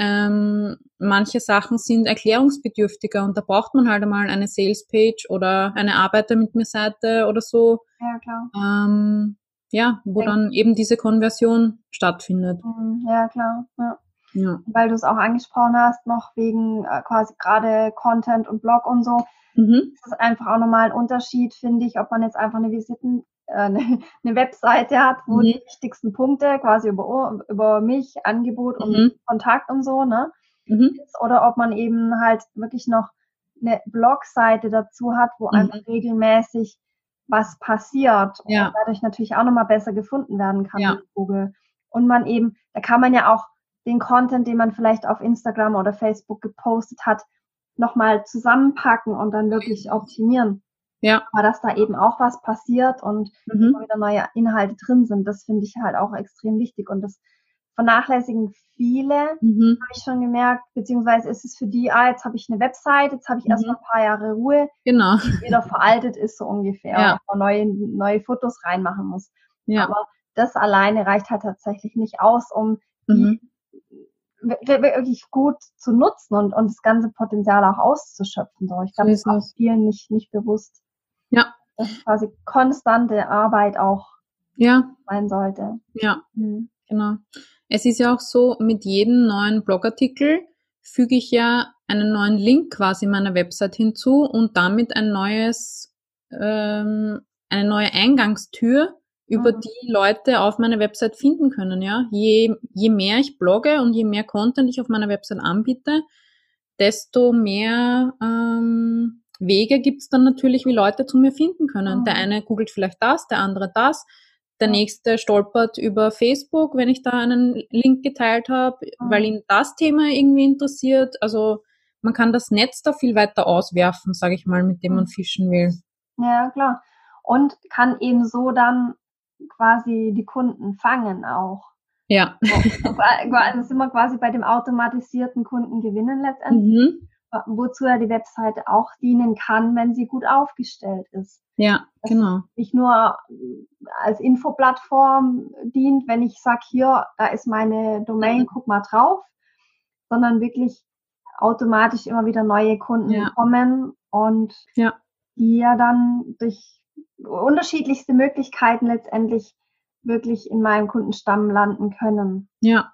ähm, manche Sachen sind erklärungsbedürftiger und da braucht man halt einmal eine Salespage oder eine Arbeiter mit mir Seite oder so. Ja, klar. Ähm, ja, wo ja. dann eben diese Konversion stattfindet. Mhm. Ja, klar. Ja. Ja. Weil du es auch angesprochen hast, noch wegen äh, quasi gerade Content und Blog und so. Mhm. Das ist einfach auch nochmal ein Unterschied, finde ich, ob man jetzt einfach eine Visiten, eine, eine Webseite hat, wo mhm. die wichtigsten Punkte quasi über, über mich, Angebot und mhm. Kontakt und so, ne? Mhm. Oder ob man eben halt wirklich noch eine Blogseite dazu hat, wo mhm. einfach regelmäßig was passiert ja. und dadurch natürlich auch nochmal besser gefunden werden kann ja. mit Google. Und man eben, da kann man ja auch den Content, den man vielleicht auf Instagram oder Facebook gepostet hat, nochmal zusammenpacken und dann wirklich optimieren. Ja. Aber dass da eben auch was passiert und mhm. wieder neue Inhalte drin sind, das finde ich halt auch extrem wichtig. Und das vernachlässigen viele, mhm. habe ich schon gemerkt, beziehungsweise ist es für die, ah, jetzt habe ich eine Website, jetzt habe ich mhm. erstmal ein paar Jahre Ruhe, genau. die wieder veraltet ist, so ungefähr, ja. und neue, neue Fotos reinmachen muss. Ja. Aber das alleine reicht halt tatsächlich nicht aus, um mhm wirklich gut zu nutzen und, und das ganze Potenzial auch auszuschöpfen. So, ich glaube, das ist vielen nicht, nicht bewusst. Dass quasi konstante Arbeit auch ja. sein sollte. Ja, mhm. genau. Es ist ja auch so, mit jedem neuen Blogartikel füge ich ja einen neuen Link quasi meiner Website hinzu und damit ein neues, ähm, eine neue Eingangstür über mhm. die Leute auf meiner Website finden können. Ja, je, je mehr ich blogge und je mehr Content ich auf meiner Website anbiete, desto mehr ähm, Wege gibt's dann natürlich, wie Leute zu mir finden können. Mhm. Der eine googelt vielleicht das, der andere das. Der nächste stolpert über Facebook, wenn ich da einen Link geteilt habe, mhm. weil ihn das Thema irgendwie interessiert. Also man kann das Netz da viel weiter auswerfen, sage ich mal, mit dem man mhm. fischen will. Ja, klar. Und kann eben so dann quasi die Kunden fangen auch. Ja. Also sind wir quasi bei dem automatisierten Kunden gewinnen letztendlich. Mhm. Wozu ja die Webseite auch dienen kann, wenn sie gut aufgestellt ist. Ja, Dass genau. Nicht nur als Infoplattform dient, wenn ich sage, hier, da ist meine Domain, guck mal drauf, sondern wirklich automatisch immer wieder neue Kunden ja. kommen und ja. die ja dann durch unterschiedlichste Möglichkeiten letztendlich wirklich in meinem Kundenstamm landen können. Ja.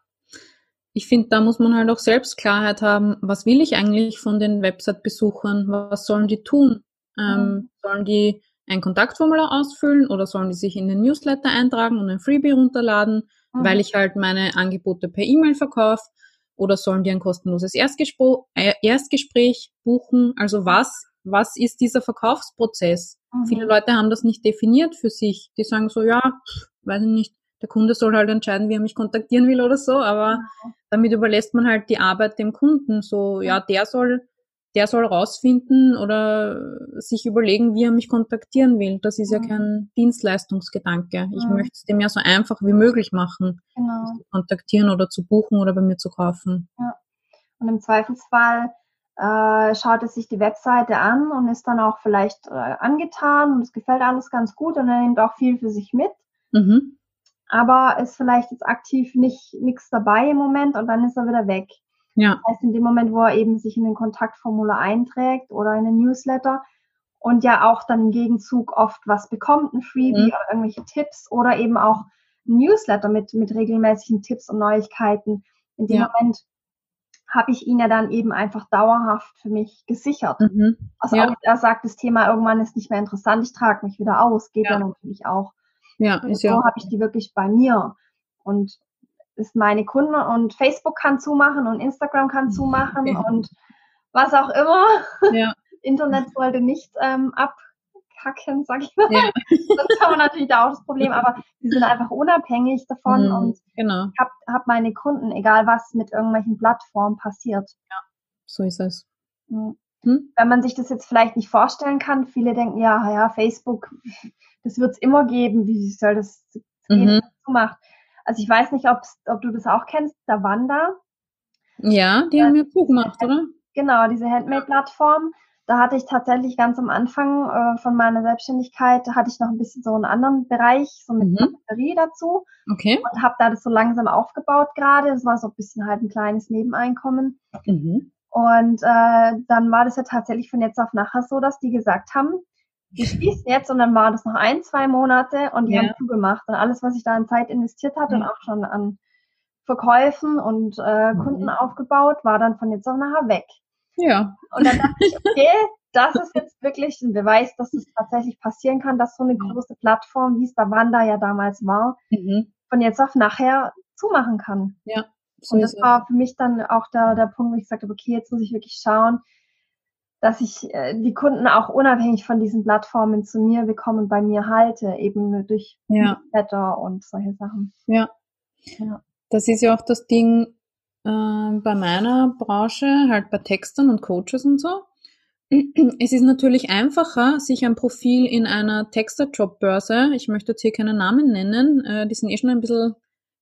Ich finde, da muss man halt auch selbst Klarheit haben, was will ich eigentlich von den Website-Besuchern? Was sollen die tun? Ähm, mhm. Sollen die ein Kontaktformular ausfüllen oder sollen die sich in den Newsletter eintragen und ein Freebie runterladen? mhm. weil ich halt meine Angebote per E-Mail verkaufe oder sollen die ein kostenloses Erstgespro äh, Erstgespräch buchen? Also was, was ist dieser Verkaufsprozess? Mhm. Viele Leute haben das nicht definiert für sich. Die sagen so, ja, weiß ich nicht, der Kunde soll halt entscheiden, wie er mich kontaktieren will oder so, aber mhm. damit überlässt man halt die Arbeit dem Kunden. So, ja, der soll der soll rausfinden oder sich überlegen, wie er mich kontaktieren will. Das ist ja mhm. kein Dienstleistungsgedanke. Ich möchte es dem ja so einfach wie möglich machen, genau. zu kontaktieren oder zu buchen oder bei mir zu kaufen. Ja. Und im Zweifelsfall äh, schaut es sich die Webseite an und ist dann auch vielleicht äh, angetan und es gefällt alles ganz gut und er nimmt auch viel für sich mit. Mhm. Aber ist vielleicht jetzt aktiv nicht nichts dabei im Moment und dann ist er wieder weg. Ja. Das heißt, in dem Moment, wo er eben sich in den Kontaktformular einträgt oder in den Newsletter und ja auch dann im Gegenzug oft was bekommt, ein Freebie mhm. oder irgendwelche Tipps oder eben auch ein Newsletter mit, mit regelmäßigen Tipps und Neuigkeiten. In dem ja. Moment habe ich ihn ja dann eben einfach dauerhaft für mich gesichert. Mhm. Also ja. auch er sagt, das Thema irgendwann ist nicht mehr interessant, ich trage mich wieder aus, geht ja, ja natürlich auch. Ja, ist so ja. habe ich die wirklich bei mir. Und ist meine Kunden und Facebook kann zumachen und Instagram kann zumachen okay. und was auch immer. Ja. Internet sollte nicht ähm, abkacken, sag ich mal. Ja. Das haben wir natürlich da auch das Problem, aber die sind einfach unabhängig davon mhm, und genau. hab, hab meine Kunden, egal was mit irgendwelchen Plattformen passiert. Ja, so ist es. Hm? Wenn man sich das jetzt vielleicht nicht vorstellen kann, viele denken, ja, ja, Facebook, das wird es immer geben, wie soll das gehen, mhm. macht. Also ich weiß nicht, ob du das auch kennst, der Wanda. Ja, die haben mir zugemacht, oder? Genau, diese Handmade-Plattform. Da hatte ich tatsächlich ganz am Anfang äh, von meiner Selbstständigkeit, hatte ich noch ein bisschen so einen anderen Bereich, so mit mhm. Batterie dazu. Okay. Und habe da das so langsam aufgebaut gerade. Das war so ein bisschen halt ein kleines Nebeneinkommen. Mhm. Und äh, dann war das ja tatsächlich von jetzt auf nachher so, dass die gesagt haben, die schließen jetzt und dann war das noch ein, zwei Monate und die ja. haben zugemacht. Und alles, was ich da an Zeit investiert hatte ja. und auch schon an Verkäufen und äh, mhm. Kunden mhm. aufgebaut, war dann von jetzt auf nachher weg. Ja. Und dann dachte ich, okay, das ist jetzt wirklich ein Beweis, dass es tatsächlich passieren kann, dass so eine große Plattform, wie es der Wanda ja damals war, mhm. von jetzt auf nachher zumachen kann. Ja. Und das war für mich dann auch der, der Punkt, wo ich sagte, okay, jetzt muss ich wirklich schauen, dass ich äh, die Kunden auch unabhängig von diesen Plattformen zu mir bekomme und bei mir halte, eben durch ja. Wetter und solche Sachen. Ja. ja. Das ist ja auch das Ding äh, bei meiner Branche, halt bei Textern und Coaches und so. Es ist natürlich einfacher, sich ein Profil in einer Texter-Jobbörse, ich möchte jetzt hier keinen Namen nennen, äh, die sind eh schon ein bisschen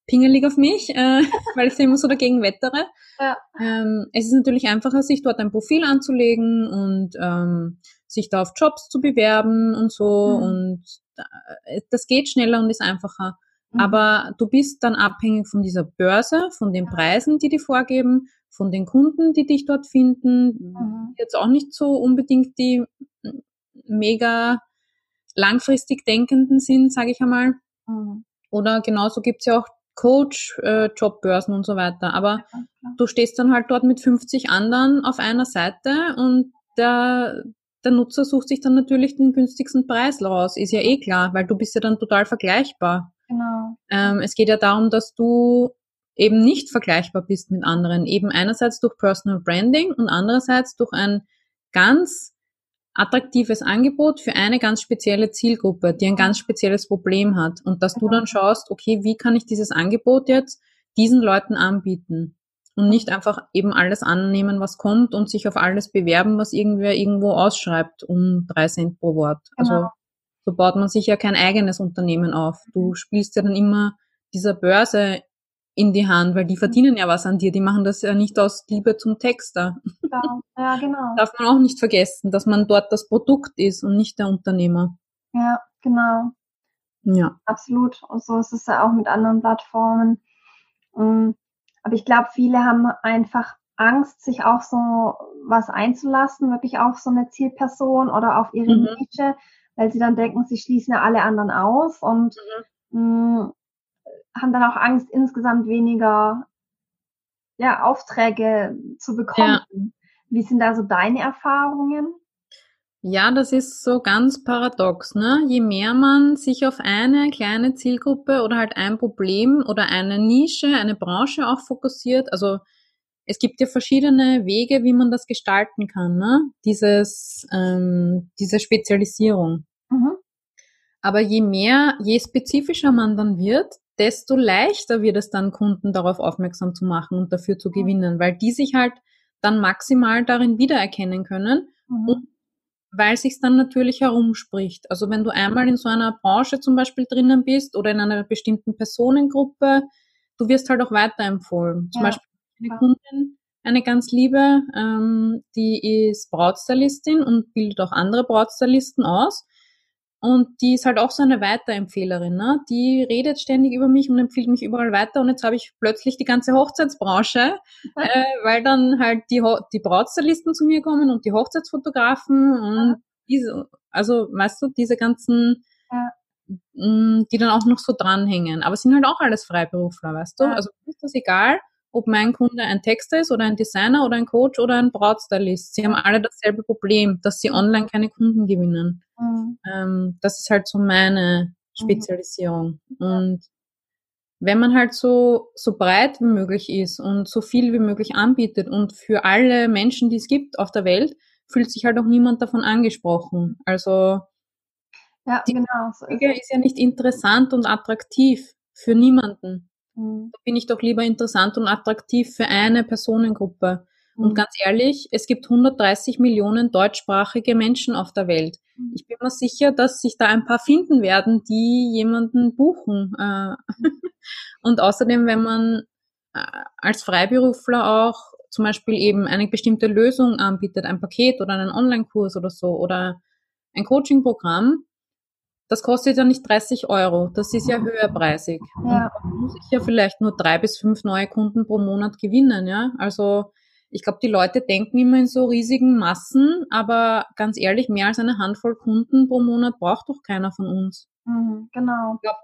pingelig auf mich, äh, weil ich immer so dagegen wettere. Ja. Ähm, es ist natürlich einfacher, sich dort ein Profil anzulegen und ähm, sich da auf Jobs zu bewerben und so. Mhm. Und äh, das geht schneller und ist einfacher. Mhm. Aber du bist dann abhängig von dieser Börse, von den Preisen, die die vorgeben, von den Kunden, die dich dort finden. Mhm. Jetzt auch nicht so unbedingt die mega langfristig Denkenden sind, sage ich einmal. Mhm. Oder genauso gibt's ja auch Coach, äh, Jobbörsen und so weiter. Aber ja, du stehst dann halt dort mit 50 anderen auf einer Seite und der, der Nutzer sucht sich dann natürlich den günstigsten Preis raus. Ist ja eh klar, weil du bist ja dann total vergleichbar. Genau. Ähm, es geht ja darum, dass du eben nicht vergleichbar bist mit anderen. Eben einerseits durch Personal Branding und andererseits durch ein ganz attraktives Angebot für eine ganz spezielle Zielgruppe, die ein ganz spezielles Problem hat. Und dass du dann schaust, okay, wie kann ich dieses Angebot jetzt diesen Leuten anbieten? Und nicht einfach eben alles annehmen, was kommt und sich auf alles bewerben, was irgendwer irgendwo ausschreibt, um drei Cent pro Wort. Also genau. Also so baut man sich ja kein eigenes Unternehmen auf. Du spielst ja dann immer dieser Börse in die Hand, weil die verdienen ja was an dir. Die machen das ja nicht aus Liebe zum Texter. Ja, ja genau. Darf man auch nicht vergessen, dass man dort das Produkt ist und nicht der Unternehmer. Ja, genau. Ja. Absolut. Und so ist es ja auch mit anderen Plattformen. Mm, aber ich glaube, viele haben einfach Angst, sich auf so was einzulassen, wirklich auf so eine Zielperson oder auf ihre mhm. Nische, weil sie dann denken, sie schließen ja alle anderen aus und mhm. Haben dann auch Angst, insgesamt weniger ja, Aufträge zu bekommen. Ja. Wie sind da so deine Erfahrungen? Ja, das ist so ganz paradox, ne? Je mehr man sich auf eine kleine Zielgruppe oder halt ein Problem oder eine Nische, eine Branche auch fokussiert, also es gibt ja verschiedene Wege, wie man das gestalten kann, ne? Dieses, ähm, diese Spezialisierung. Mhm. Aber je mehr, je spezifischer man dann wird, desto leichter wird es dann, Kunden darauf aufmerksam zu machen und dafür zu gewinnen, weil die sich halt dann maximal darin wiedererkennen können mhm. und weil sich dann natürlich herumspricht. Also wenn du einmal in so einer Branche zum Beispiel drinnen bist oder in einer bestimmten Personengruppe, du wirst halt auch weiterempfohlen. Zum ja. Beispiel eine Kundin, eine ganz liebe, ähm, die ist Brautstylistin und bildet auch andere Brautstylisten aus. Und die ist halt auch so eine Weiterempfehlerin. Ne? Die redet ständig über mich und empfiehlt mich überall weiter. Und jetzt habe ich plötzlich die ganze Hochzeitsbranche, äh, weil dann halt die, Ho die Brautstylisten zu mir kommen und die Hochzeitsfotografen und diese, also weißt du, diese ganzen, ja. mh, mm, die dann auch noch so dranhängen. Aber sind halt auch alles Freiberufler, weißt du? Ja. Also ist das egal, ob mein Kunde ein Texter ist oder ein Designer oder ein Coach oder ein Brautstylist. Sie haben alle dasselbe Problem, dass sie online keine Kunden gewinnen. Mhm. Ähm, das ist halt so meine mhm. Spezialisierung. Mhm. Und wenn man halt so, so breit wie möglich ist und so viel wie möglich anbietet und für alle Menschen, die es gibt auf der Welt, fühlt sich halt auch niemand davon angesprochen. Also ja, die genau, so ist, ist ja nicht interessant und attraktiv für niemanden. Mhm. Da bin ich doch lieber interessant und attraktiv für eine Personengruppe. Und mhm. ganz ehrlich, es gibt 130 Millionen deutschsprachige Menschen auf der Welt. Mhm. Ich bin mir sicher, dass sich da ein paar finden werden, die jemanden buchen. Äh. Und außerdem, wenn man äh, als Freiberufler auch zum Beispiel eben eine bestimmte Lösung anbietet, ein Paket oder einen Online-Kurs oder so oder ein Coaching-Programm, das kostet ja nicht 30 Euro. Das ist ja höherpreisig. Ja. Und da muss ich ja vielleicht nur drei bis fünf neue Kunden pro Monat gewinnen, ja. Also, ich glaube, die Leute denken immer in so riesigen Massen, aber ganz ehrlich, mehr als eine Handvoll Kunden pro Monat braucht doch keiner von uns. Mhm, genau. Ich glaub,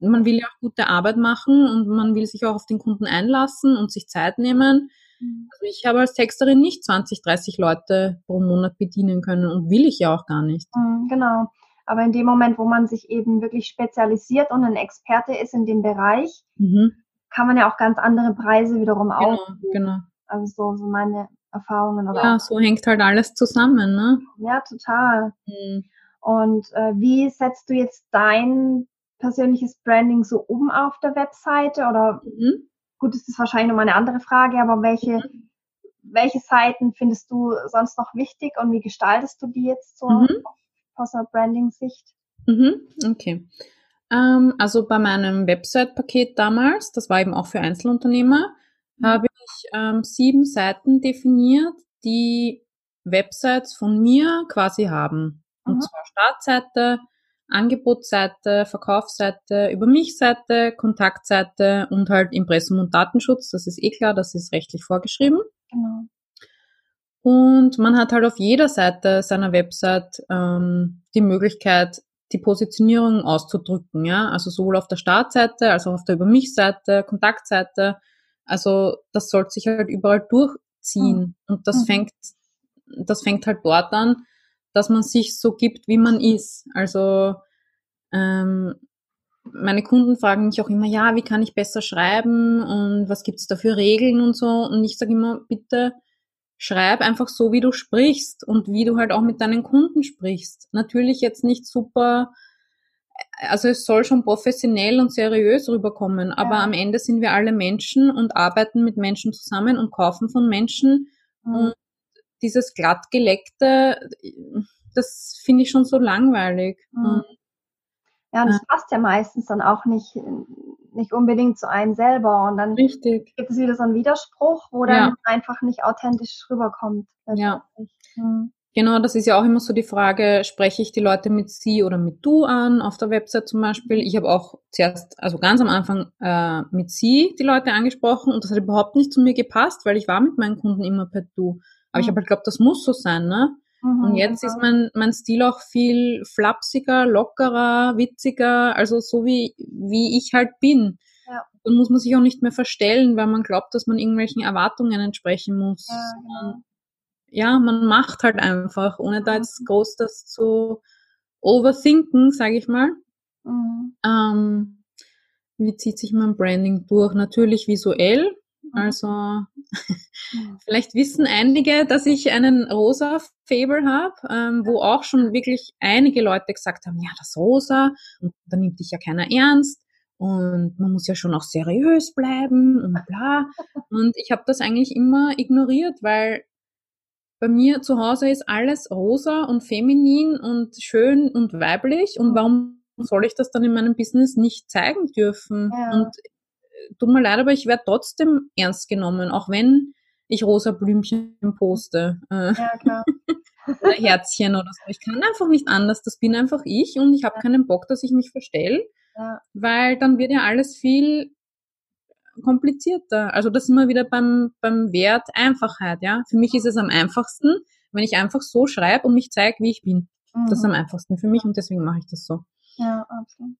man will ja auch gute Arbeit machen und man will sich auch auf den Kunden einlassen und sich Zeit nehmen. Mhm. Also ich habe als Texterin nicht 20, 30 Leute pro Monat bedienen können und will ich ja auch gar nicht. Mhm, genau. Aber in dem Moment, wo man sich eben wirklich spezialisiert und ein Experte ist in dem Bereich, mhm. kann man ja auch ganz andere Preise wiederum genau, aufrufen. Genau. Also so, so meine Erfahrungen. Oder ja, auch. so hängt halt alles zusammen, ne? Ja, total. Mhm. Und äh, wie setzt du jetzt dein persönliches Branding so um auf der Webseite? Oder mhm. gut, ist das wahrscheinlich nochmal eine andere Frage, aber welche, mhm. welche Seiten findest du sonst noch wichtig und wie gestaltest du die jetzt so mhm. Auf Personal Branding Sicht? Mhm, okay. Ähm, also bei meinem Website-Paket damals, das war eben auch für Einzelunternehmer, mhm. habe ich ähm, sieben Seiten definiert, die Websites von mir quasi haben. Und mhm. zwar Startseite, Angebotsseite, Verkaufsseite, über mich Seite, Kontaktseite und halt Impressum und Datenschutz. Das ist eh klar, das ist rechtlich vorgeschrieben. Genau. Und man hat halt auf jeder Seite seiner Website ähm, die Möglichkeit, die Positionierung auszudrücken, ja. Also sowohl auf der Startseite als auch auf der Über mich-Seite, Kontaktseite. Also das sollte sich halt überall durchziehen. Mhm. Und das mhm. fängt, das fängt halt dort an, dass man sich so gibt, wie man ist. Also ähm, meine Kunden fragen mich auch immer, ja, wie kann ich besser schreiben und was gibt's da für Regeln und so. Und ich sage immer, bitte schreib einfach so, wie du sprichst und wie du halt auch mit deinen Kunden sprichst. Natürlich jetzt nicht super, also es soll schon professionell und seriös rüberkommen, ja. aber am Ende sind wir alle Menschen und arbeiten mit Menschen zusammen und kaufen von Menschen. Mhm. Und dieses glattgeleckte, das finde ich schon so langweilig. Mhm. Ja, und das passt ja meistens dann auch nicht, nicht unbedingt zu einem selber. Und dann Richtig. gibt es wieder so einen Widerspruch, wo dann ja. einfach nicht authentisch rüberkommt. Ja. Hm. Genau, das ist ja auch immer so die Frage, spreche ich die Leute mit sie oder mit du an, auf der Website zum Beispiel. Ich habe auch zuerst, also ganz am Anfang äh, mit sie die Leute angesprochen und das hat überhaupt nicht zu mir gepasst, weil ich war mit meinen Kunden immer per du. Aber mhm. ich habe halt glaubt, das muss so sein, ne? Mhm, und jetzt genau. ist mein, mein Stil auch viel flapsiger, lockerer, witziger, also so wie, wie ich halt bin. Ja. Dann muss man sich auch nicht mehr verstellen, weil man glaubt, dass man irgendwelchen Erwartungen entsprechen muss. Ja, genau. ja, man macht halt einfach, ohne da jetzt groß das zu overthinken, sage ich mal. Mhm. Ähm, wie zieht sich mein Branding durch? Natürlich visuell. Also vielleicht wissen einige, dass ich einen rosa Fable habe, ähm, wo auch schon wirklich einige Leute gesagt haben, ja, das Rosa, und da nimmt dich ja keiner ernst und man muss ja schon auch seriös bleiben und bla. Und ich habe das eigentlich immer ignoriert, weil bei mir zu Hause ist alles rosa und feminin und schön und weiblich und mhm. warum soll ich das dann in meinem Business nicht zeigen dürfen? Ja. Und tut mir leid, aber ich werde trotzdem ernst genommen, auch wenn ich rosa Blümchen poste. Äh, ja, klar. oder Herzchen oder so. Ich kann einfach nicht anders. Das bin einfach ich und ich habe ja. keinen Bock, dass ich mich verstelle. Ja. Weil dann wird ja alles viel komplizierter. Also das wir wieder beim, beim Wert Einfachheit, ja. Für mich ist es am einfachsten, wenn ich einfach so schreibe und mich zeige, wie ich bin. Mhm. Das ist am mhm. einfachsten für mich und deswegen mache ich das so. Ja, absolut.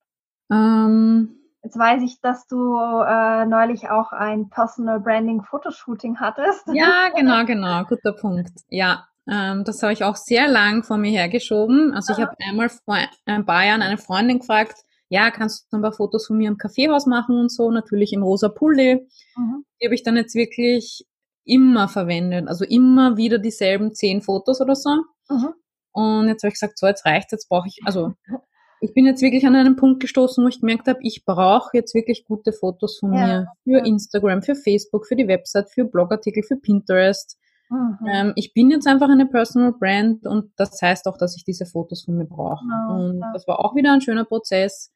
Ähm, Jetzt weiß ich, dass du äh, neulich auch ein Personal Branding Fotoshooting hattest. Ja, genau, genau, guter Punkt. Ja, ähm, das habe ich auch sehr lang vor mir hergeschoben. Also ich habe einmal vor ein paar Jahren eine Freundin gefragt, ja, kannst du ein paar Fotos von mir im Kaffeehaus machen und so, natürlich im rosa Pulli. Mhm. Die habe ich dann jetzt wirklich immer verwendet, also immer wieder dieselben zehn Fotos oder so. Mhm. Und jetzt habe ich gesagt, so, jetzt reicht jetzt brauche ich, also ich bin jetzt wirklich an einen Punkt gestoßen, wo ich gemerkt habe, ich brauche jetzt wirklich gute Fotos von ja. mir für Instagram, für Facebook, für die Website, für Blogartikel, für Pinterest. Mhm. Ähm, ich bin jetzt einfach eine Personal Brand und das heißt auch, dass ich diese Fotos von mir brauche. Mhm. Und das war auch wieder ein schöner Prozess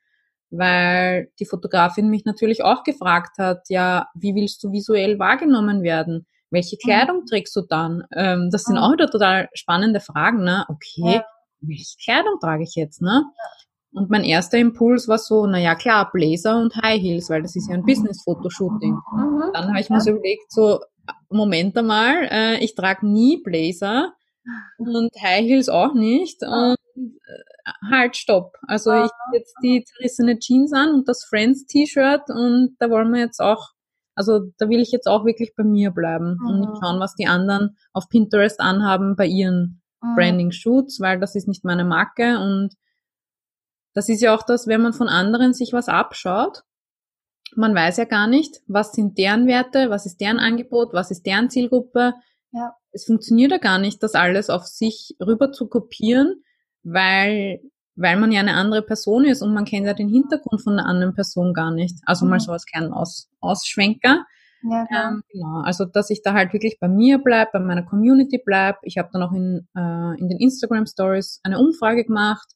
weil die Fotografin mich natürlich auch gefragt hat, ja, wie willst du visuell wahrgenommen werden? Welche mhm. Kleidung mhm. trägst du dann? Ähm, das sind mhm. auch wieder total spannende Fragen, ne? Okay, ja. welche Kleidung trage ich jetzt, ne? Und mein erster Impuls war so, na ja, klar, Blazer und High Heels, weil das ist ja ein Business-Fotoshooting. Mhm. Dann habe ich mir so überlegt, so, Moment einmal, äh, ich trage nie Blazer und High Heels auch nicht. Und äh, halt, stopp. Also ich jetzt die zerrissene Jeans an und das Friends-T-Shirt und da wollen wir jetzt auch, also da will ich jetzt auch wirklich bei mir bleiben mhm. und nicht schauen, was die anderen auf Pinterest anhaben bei ihren mhm. Branding-Shoots, weil das ist nicht meine Marke und das ist ja auch das, wenn man von anderen sich was abschaut, man weiß ja gar nicht, was sind deren Werte, was ist deren Angebot, was ist deren Zielgruppe. Ja. Es funktioniert ja gar nicht, das alles auf sich rüber zu kopieren, weil, weil man ja eine andere Person ist und man kennt ja den Hintergrund von der anderen Person gar nicht. Also mhm. mal so als kleinen Aus, Ausschwenker. Ja, ähm, genau. Also dass ich da halt wirklich bei mir bleib, bei meiner Community bleib. Ich habe dann auch in, äh, in den Instagram Stories eine Umfrage gemacht.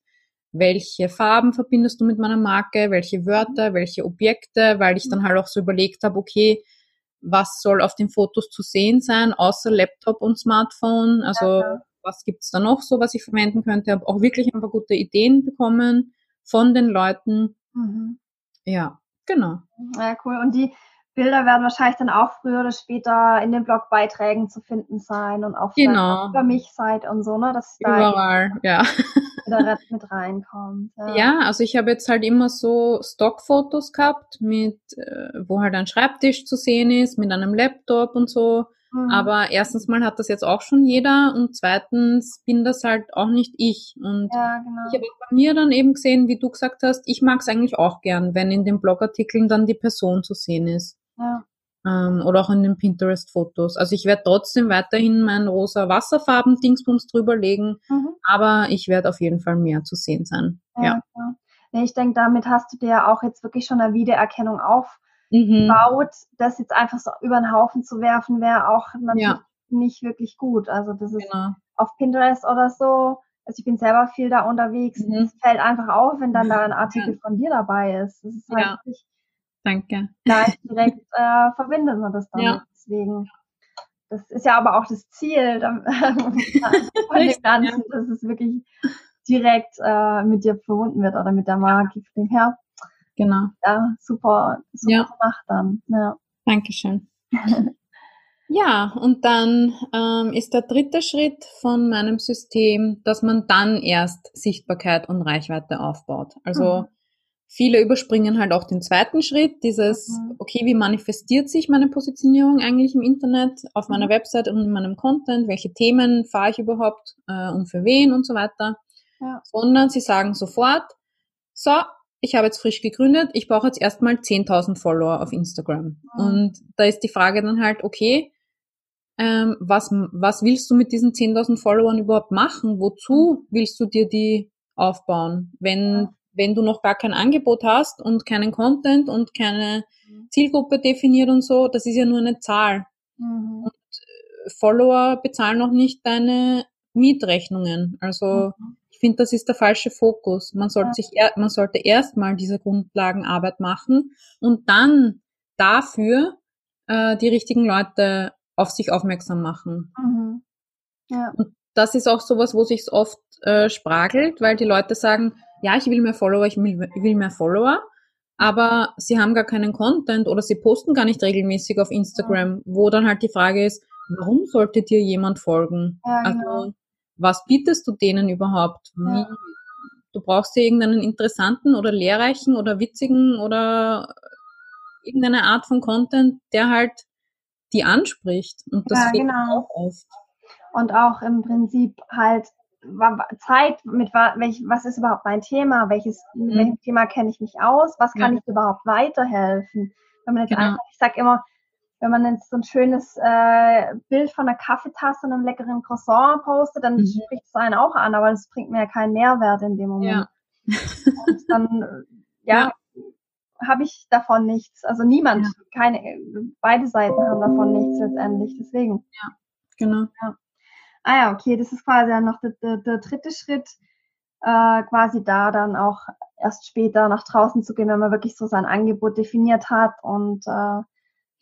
Welche Farben verbindest du mit meiner Marke? Welche Wörter? Welche Objekte? Weil ich dann halt auch so überlegt habe, okay, was soll auf den Fotos zu sehen sein, außer Laptop und Smartphone? Also ja, was gibt's da noch so, was ich verwenden könnte. Habe auch wirklich ein paar gute Ideen bekommen von den Leuten. Mhm. Ja, genau. Ja, cool. Und die Bilder werden wahrscheinlich dann auch früher oder später in den Blogbeiträgen zu finden sein und auch genau. über mich seid und so, ne? Dass da Überall, ja. wieder mit reinkommt. Ja. ja, also ich habe jetzt halt immer so Stockfotos gehabt, mit, äh, wo halt ein Schreibtisch zu sehen ist, mit einem Laptop und so. Mhm. Aber erstens mal hat das jetzt auch schon jeder und zweitens bin das halt auch nicht ich. Und ja, genau. ich habe bei mir dann eben gesehen, wie du gesagt hast, ich mag es eigentlich auch gern, wenn in den Blogartikeln dann die Person zu sehen ist. Ja. Ähm, oder auch in den Pinterest-Fotos. Also ich werde trotzdem weiterhin mein rosa Wasserfarben-Dingsbums drüberlegen, mhm. aber ich werde auf jeden Fall mehr zu sehen sein. Ja. ja. Ich denke, damit hast du dir auch jetzt wirklich schon eine Wiedererkennung mhm. baut, das jetzt einfach so über den Haufen zu werfen, wäre auch natürlich ja. nicht wirklich gut. Also das ist genau. auf Pinterest oder so. Also ich bin selber viel da unterwegs. Mhm. Es fällt einfach auf, wenn dann da ein Artikel ja. von dir dabei ist. Das ist halt ja. wirklich Danke. Gleich direkt äh, verbindet man das dann. Ja. Deswegen. Das ist ja aber auch das Ziel von dem Ganzen, dass es wirklich direkt äh, mit dir verbunden wird oder mit der Marke. Von dem her Genau. Ja, super, super ja. gemacht dann. Ja. Dankeschön. ja, und dann ähm, ist der dritte Schritt von meinem System, dass man dann erst Sichtbarkeit und Reichweite aufbaut. Also mhm. Viele überspringen halt auch den zweiten Schritt, dieses, mhm. okay, wie manifestiert sich meine Positionierung eigentlich im Internet, auf meiner mhm. Website und in meinem Content, welche Themen fahre ich überhaupt äh, und für wen und so weiter, ja. sondern sie sagen sofort, so, ich habe jetzt frisch gegründet, ich brauche jetzt erstmal 10.000 Follower auf Instagram. Mhm. Und da ist die Frage dann halt, okay, ähm, was, was willst du mit diesen 10.000 Followern überhaupt machen? Wozu willst du dir die aufbauen? Wenn, wenn du noch gar kein Angebot hast und keinen Content und keine mhm. Zielgruppe definiert und so, das ist ja nur eine Zahl. Mhm. Und äh, Follower bezahlen noch nicht deine Mietrechnungen. Also mhm finde, das ist der falsche Fokus. Man sollte sich, man sollte erstmal diese Grundlagenarbeit machen und dann dafür äh, die richtigen Leute auf sich aufmerksam machen. Mhm. Ja. Und das ist auch sowas, wo sich oft äh, spragelt, weil die Leute sagen, ja, ich will mehr Follower, ich will, ich will mehr Follower, aber sie haben gar keinen Content oder sie posten gar nicht regelmäßig auf Instagram, wo dann halt die Frage ist, warum sollte dir jemand folgen? Ja, genau. Also was bietest du denen überhaupt? Wie, du brauchst ja irgendeinen interessanten oder lehrreichen oder witzigen oder irgendeine Art von Content, der halt die anspricht. Und das ja, genau. auch oft. Und auch im Prinzip halt Zeit, mit welch, was ist überhaupt mein Thema, welches, mhm. welchem Thema kenne ich mich aus, was kann ja. ich überhaupt weiterhelfen. Wenn man jetzt genau. einfach, ich sag immer, wenn man jetzt so ein schönes äh, Bild von einer Kaffeetasse und einem leckeren Croissant postet, dann mhm. spricht es einen auch an, aber das bringt mir ja keinen Mehrwert in dem Moment. Ja. Und dann, ja, ja. habe ich davon nichts. Also niemand, ja. keine, beide Seiten haben davon nichts letztendlich. Deswegen. Ja, genau. Ja. Ah ja, okay, das ist quasi dann noch der, der, der dritte Schritt, äh, quasi da dann auch erst später nach draußen zu gehen, wenn man wirklich so sein Angebot definiert hat und äh,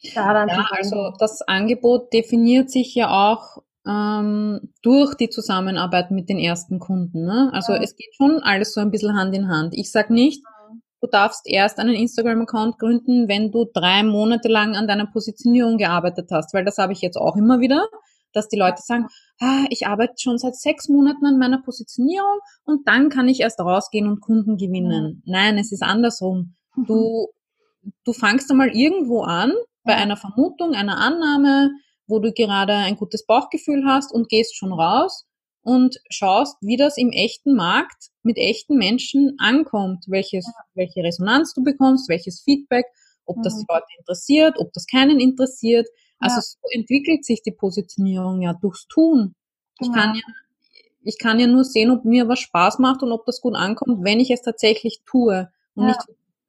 ja, dann ja also das Angebot definiert sich ja auch ähm, durch die Zusammenarbeit mit den ersten Kunden. Ne? Also ja. es geht schon alles so ein bisschen Hand in Hand. Ich sag nicht, du darfst erst einen Instagram-Account gründen, wenn du drei Monate lang an deiner Positionierung gearbeitet hast, weil das habe ich jetzt auch immer wieder, dass die Leute sagen, ah, ich arbeite schon seit sechs Monaten an meiner Positionierung und dann kann ich erst rausgehen und Kunden gewinnen. Mhm. Nein, es ist andersrum. Du, du fangst einmal irgendwo an, bei einer Vermutung, einer Annahme, wo du gerade ein gutes Bauchgefühl hast und gehst schon raus und schaust, wie das im echten Markt mit echten Menschen ankommt, welches, welche Resonanz du bekommst, welches Feedback, ob das die Leute interessiert, ob das keinen interessiert. Also ja. so entwickelt sich die Positionierung ja durchs Tun. Ich kann ja, ich kann ja nur sehen, ob mir was Spaß macht und ob das gut ankommt, wenn ich es tatsächlich tue und ja. nicht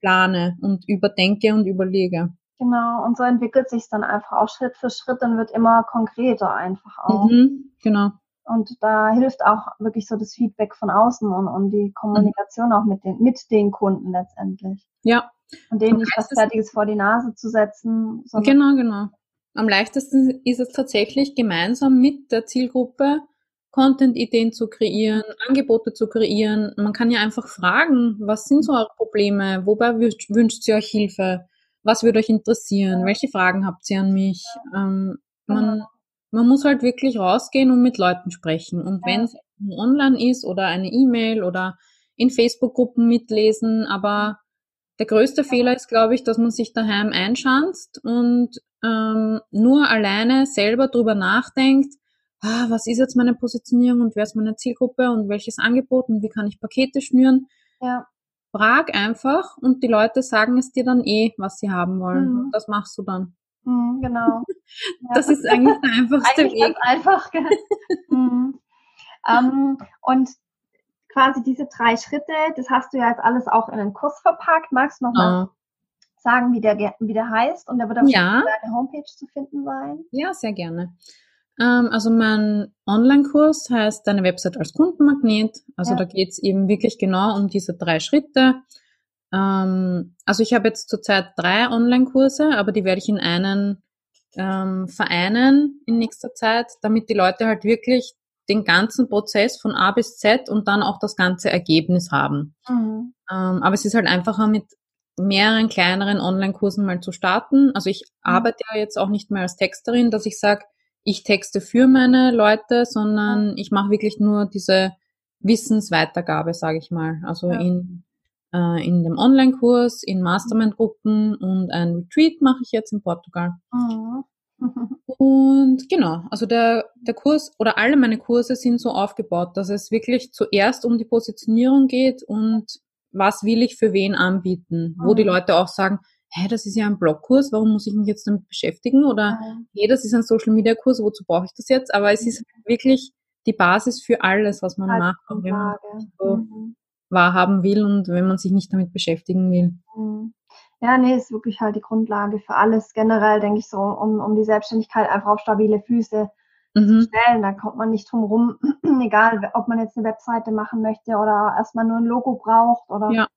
plane und überdenke und überlege. Genau, und so entwickelt sich dann einfach auch Schritt für Schritt und wird immer konkreter einfach auch. Mhm, genau. Und da hilft auch wirklich so das Feedback von außen und, und die Kommunikation mhm. auch mit den, mit den Kunden letztendlich. Ja. Und denen nicht was Fertiges vor die Nase zu setzen. Genau, genau. Am leichtesten ist es tatsächlich gemeinsam mit der Zielgruppe Content-Ideen zu kreieren, Angebote zu kreieren. Man kann ja einfach fragen, was sind so eure Probleme? Wobei wünscht ihr euch Hilfe? was würde euch interessieren, welche Fragen habt ihr an mich. Ähm, man, man muss halt wirklich rausgehen und mit Leuten sprechen. Und wenn es online ist oder eine E-Mail oder in Facebook-Gruppen mitlesen, aber der größte Fehler ist, glaube ich, dass man sich daheim einschanzt und ähm, nur alleine selber drüber nachdenkt, ah, was ist jetzt meine Positionierung und wer ist meine Zielgruppe und welches Angebot und wie kann ich Pakete schnüren. Ja. Frag einfach und die Leute sagen es dir dann eh, was sie haben wollen. Mhm. Das machst du dann. Mhm, genau. das ja. ist eigentlich der einfachste eigentlich Weg. Ganz einfach. mhm. ähm, und quasi diese drei Schritte, das hast du ja jetzt alles auch in einen Kurs verpackt. Magst du nochmal oh. Sagen, wie der, wie der heißt? Und der wird auf ja. deiner Homepage zu finden sein. Ja, sehr gerne. Ähm, also mein Online-Kurs heißt Deine Website als Kundenmagnet. Also ja. da geht's eben wirklich genau um diese drei Schritte. Ähm, also ich habe jetzt zurzeit drei Online-Kurse, aber die werde ich in einen ähm, vereinen in nächster Zeit, damit die Leute halt wirklich den ganzen Prozess von A bis Z und dann auch das ganze Ergebnis haben. Mhm. Ähm, aber es ist halt einfacher mit mehreren kleineren Online-Kursen mal zu starten. Also ich mhm. arbeite ja jetzt auch nicht mehr als Texterin, dass ich sage, ich texte für meine Leute, sondern ich mache wirklich nur diese Wissensweitergabe, sage ich mal. Also ja. in äh, in dem Online-Kurs, in Mastermind-Gruppen und ein Retreat mache ich jetzt in Portugal. Mhm. Und genau, also der, der Kurs oder alle meine Kurse sind so aufgebaut, dass es wirklich zuerst um die Positionierung geht und was will ich für wen anbieten, wo die mhm. Leute auch sagen, hä, das ist ja ein Blogkurs, warum muss ich mich jetzt damit beschäftigen? Oder, hey, das ist ein Social Media Kurs, wozu brauche ich das jetzt? Aber es ist wirklich die Basis für alles, was man macht, auch wenn man so mhm. wahrhaben will und wenn man sich nicht damit beschäftigen will. Mhm. Ja, nee, ist wirklich halt die Grundlage für alles. Generell denke ich so, um, um die Selbstständigkeit einfach auf stabile Füße mhm. stellen. Da kommt man nicht drum rum, egal ob man jetzt eine Webseite machen möchte oder erstmal nur ein Logo braucht oder ja.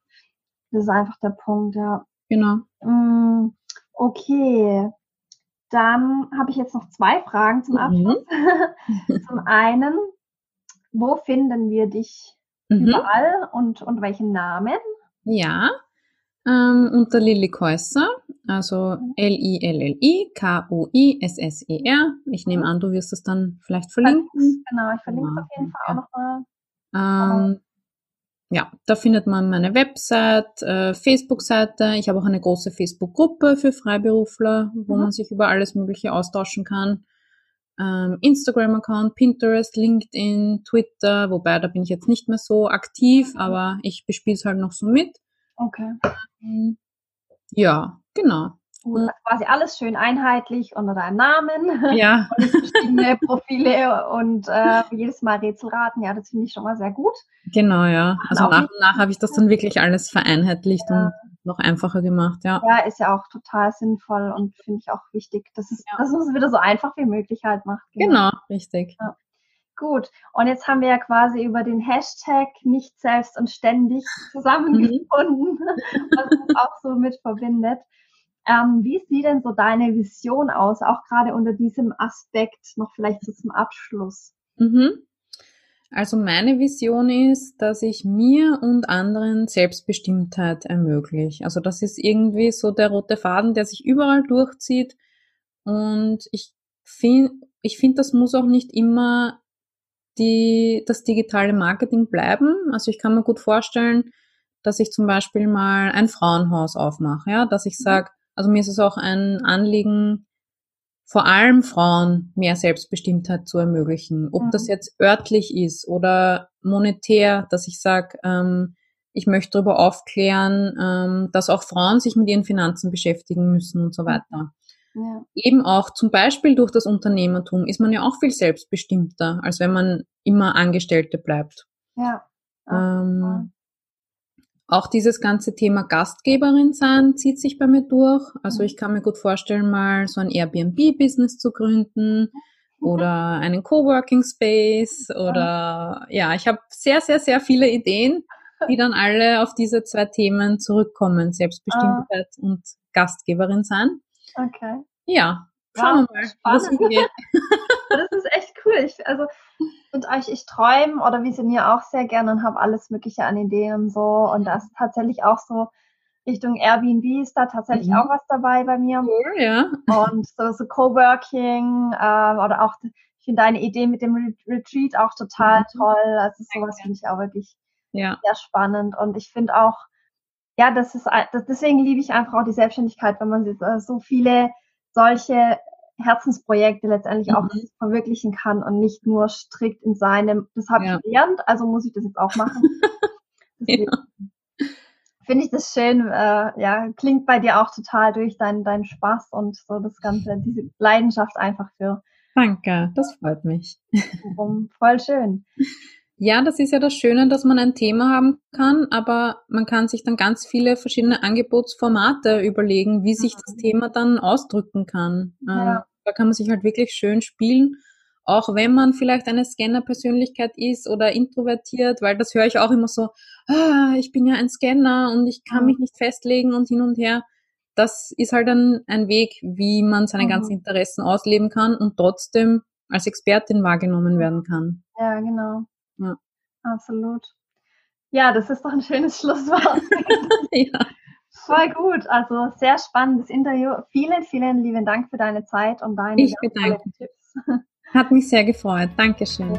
das ist einfach der Punkt, ja. Genau. Mm, okay. Dann habe ich jetzt noch zwei Fragen zum mhm. Abschluss. Mhm. zum einen, wo finden wir dich mhm. überall und, und welchen Namen? Ja, ähm, unter Lilly Käusser, also L-I-L-L-I-K-U-I-S-S-E-R. Ich nehme an, du wirst es dann vielleicht verlinken. Genau, ich verlinke es auf jeden Fall auch nochmal. Ähm, ja, da findet man meine Website, äh, Facebook-Seite. Ich habe auch eine große Facebook-Gruppe für Freiberufler, wo mhm. man sich über alles Mögliche austauschen kann. Ähm, Instagram-Account, Pinterest, LinkedIn, Twitter, wobei da bin ich jetzt nicht mehr so aktiv, mhm. aber ich bespiele es halt noch so mit. Okay. Ähm, ja, genau. Gut, also quasi alles schön einheitlich unter deinem Namen. Ja. und verschiedene Profile und äh, jedes Mal Rätselraten. Ja, das finde ich schon mal sehr gut. Genau, ja. Also nach und nach habe ich das dann wirklich alles vereinheitlicht ja. und noch einfacher gemacht, ja. Ja, ist ja auch total sinnvoll und finde ich auch wichtig, dass es, ja. dass es wieder so einfach wie möglich halt macht. Genau, genau richtig. Ja. Gut, und jetzt haben wir ja quasi über den Hashtag nicht selbst und ständig zusammengefunden, mhm. was uns auch so mit verbindet. Ähm, wie sieht denn so deine Vision aus, auch gerade unter diesem Aspekt noch vielleicht so zum Abschluss? Mhm. Also meine Vision ist, dass ich mir und anderen Selbstbestimmtheit ermögliche. Also das ist irgendwie so der rote Faden, der sich überall durchzieht. Und ich finde, ich finde, das muss auch nicht immer die, das digitale Marketing bleiben. Also ich kann mir gut vorstellen, dass ich zum Beispiel mal ein Frauenhaus aufmache, ja, dass ich mhm. sage, also mir ist es auch ein Anliegen, vor allem Frauen mehr Selbstbestimmtheit zu ermöglichen. Ob mhm. das jetzt örtlich ist oder monetär, dass ich sage, ähm, ich möchte darüber aufklären, ähm, dass auch Frauen sich mit ihren Finanzen beschäftigen müssen und so weiter. Ja. Eben auch zum Beispiel durch das Unternehmertum ist man ja auch viel selbstbestimmter, als wenn man immer Angestellte bleibt. Ja. Ähm, auch dieses ganze Thema Gastgeberin sein zieht sich bei mir durch. Also mhm. ich kann mir gut vorstellen, mal so ein Airbnb-Business zu gründen oder einen Coworking Space oder ja, ich habe sehr, sehr, sehr viele Ideen, die dann alle auf diese zwei Themen zurückkommen, Selbstbestimmtheit ah. und Gastgeberin sein. Okay. Ja, schauen wir mal, geht. das ist echt cool. Ich, also und euch, ich träume oder visioniere auch sehr gerne und habe alles Mögliche an Ideen und so. Und das ist tatsächlich auch so Richtung Airbnb ist da tatsächlich mhm. auch was dabei bei mir. Cool, ja. Und so, so Coworking ähm, oder auch, ich finde deine Idee mit dem Retreat auch total mhm. toll. Also sowas finde ich auch wirklich ja. sehr spannend. Und ich finde auch, ja, das ist, das, deswegen liebe ich einfach auch die Selbstständigkeit, wenn man äh, so viele solche Herzensprojekte letztendlich mhm. auch verwirklichen kann und nicht nur strikt in seinem, das habe ja. ich gelernt, also muss ich das jetzt auch machen. ja. Finde ich das schön, äh, ja, klingt bei dir auch total durch deinen dein Spaß und so das Ganze, diese Leidenschaft einfach für. Danke, das freut mich. Voll schön. Ja, das ist ja das Schöne, dass man ein Thema haben kann, aber man kann sich dann ganz viele verschiedene Angebotsformate überlegen, wie sich das mhm. Thema dann ausdrücken kann. Ja. Ähm, da kann man sich halt wirklich schön spielen, auch wenn man vielleicht eine Scanner-Persönlichkeit ist oder introvertiert, weil das höre ich auch immer so, ah, ich bin ja ein Scanner und ich kann mhm. mich nicht festlegen und hin und her. Das ist halt ein, ein Weg, wie man seine mhm. ganzen Interessen ausleben kann und trotzdem als Expertin wahrgenommen werden kann. Ja, genau. Ja. Absolut. Ja, das ist doch ein schönes Schlusswort. ja. Voll gut. Also sehr spannendes Interview. Vielen, vielen lieben Dank für deine Zeit und deine ich bedanke. Tipps. Hat mich sehr gefreut. Dankeschön.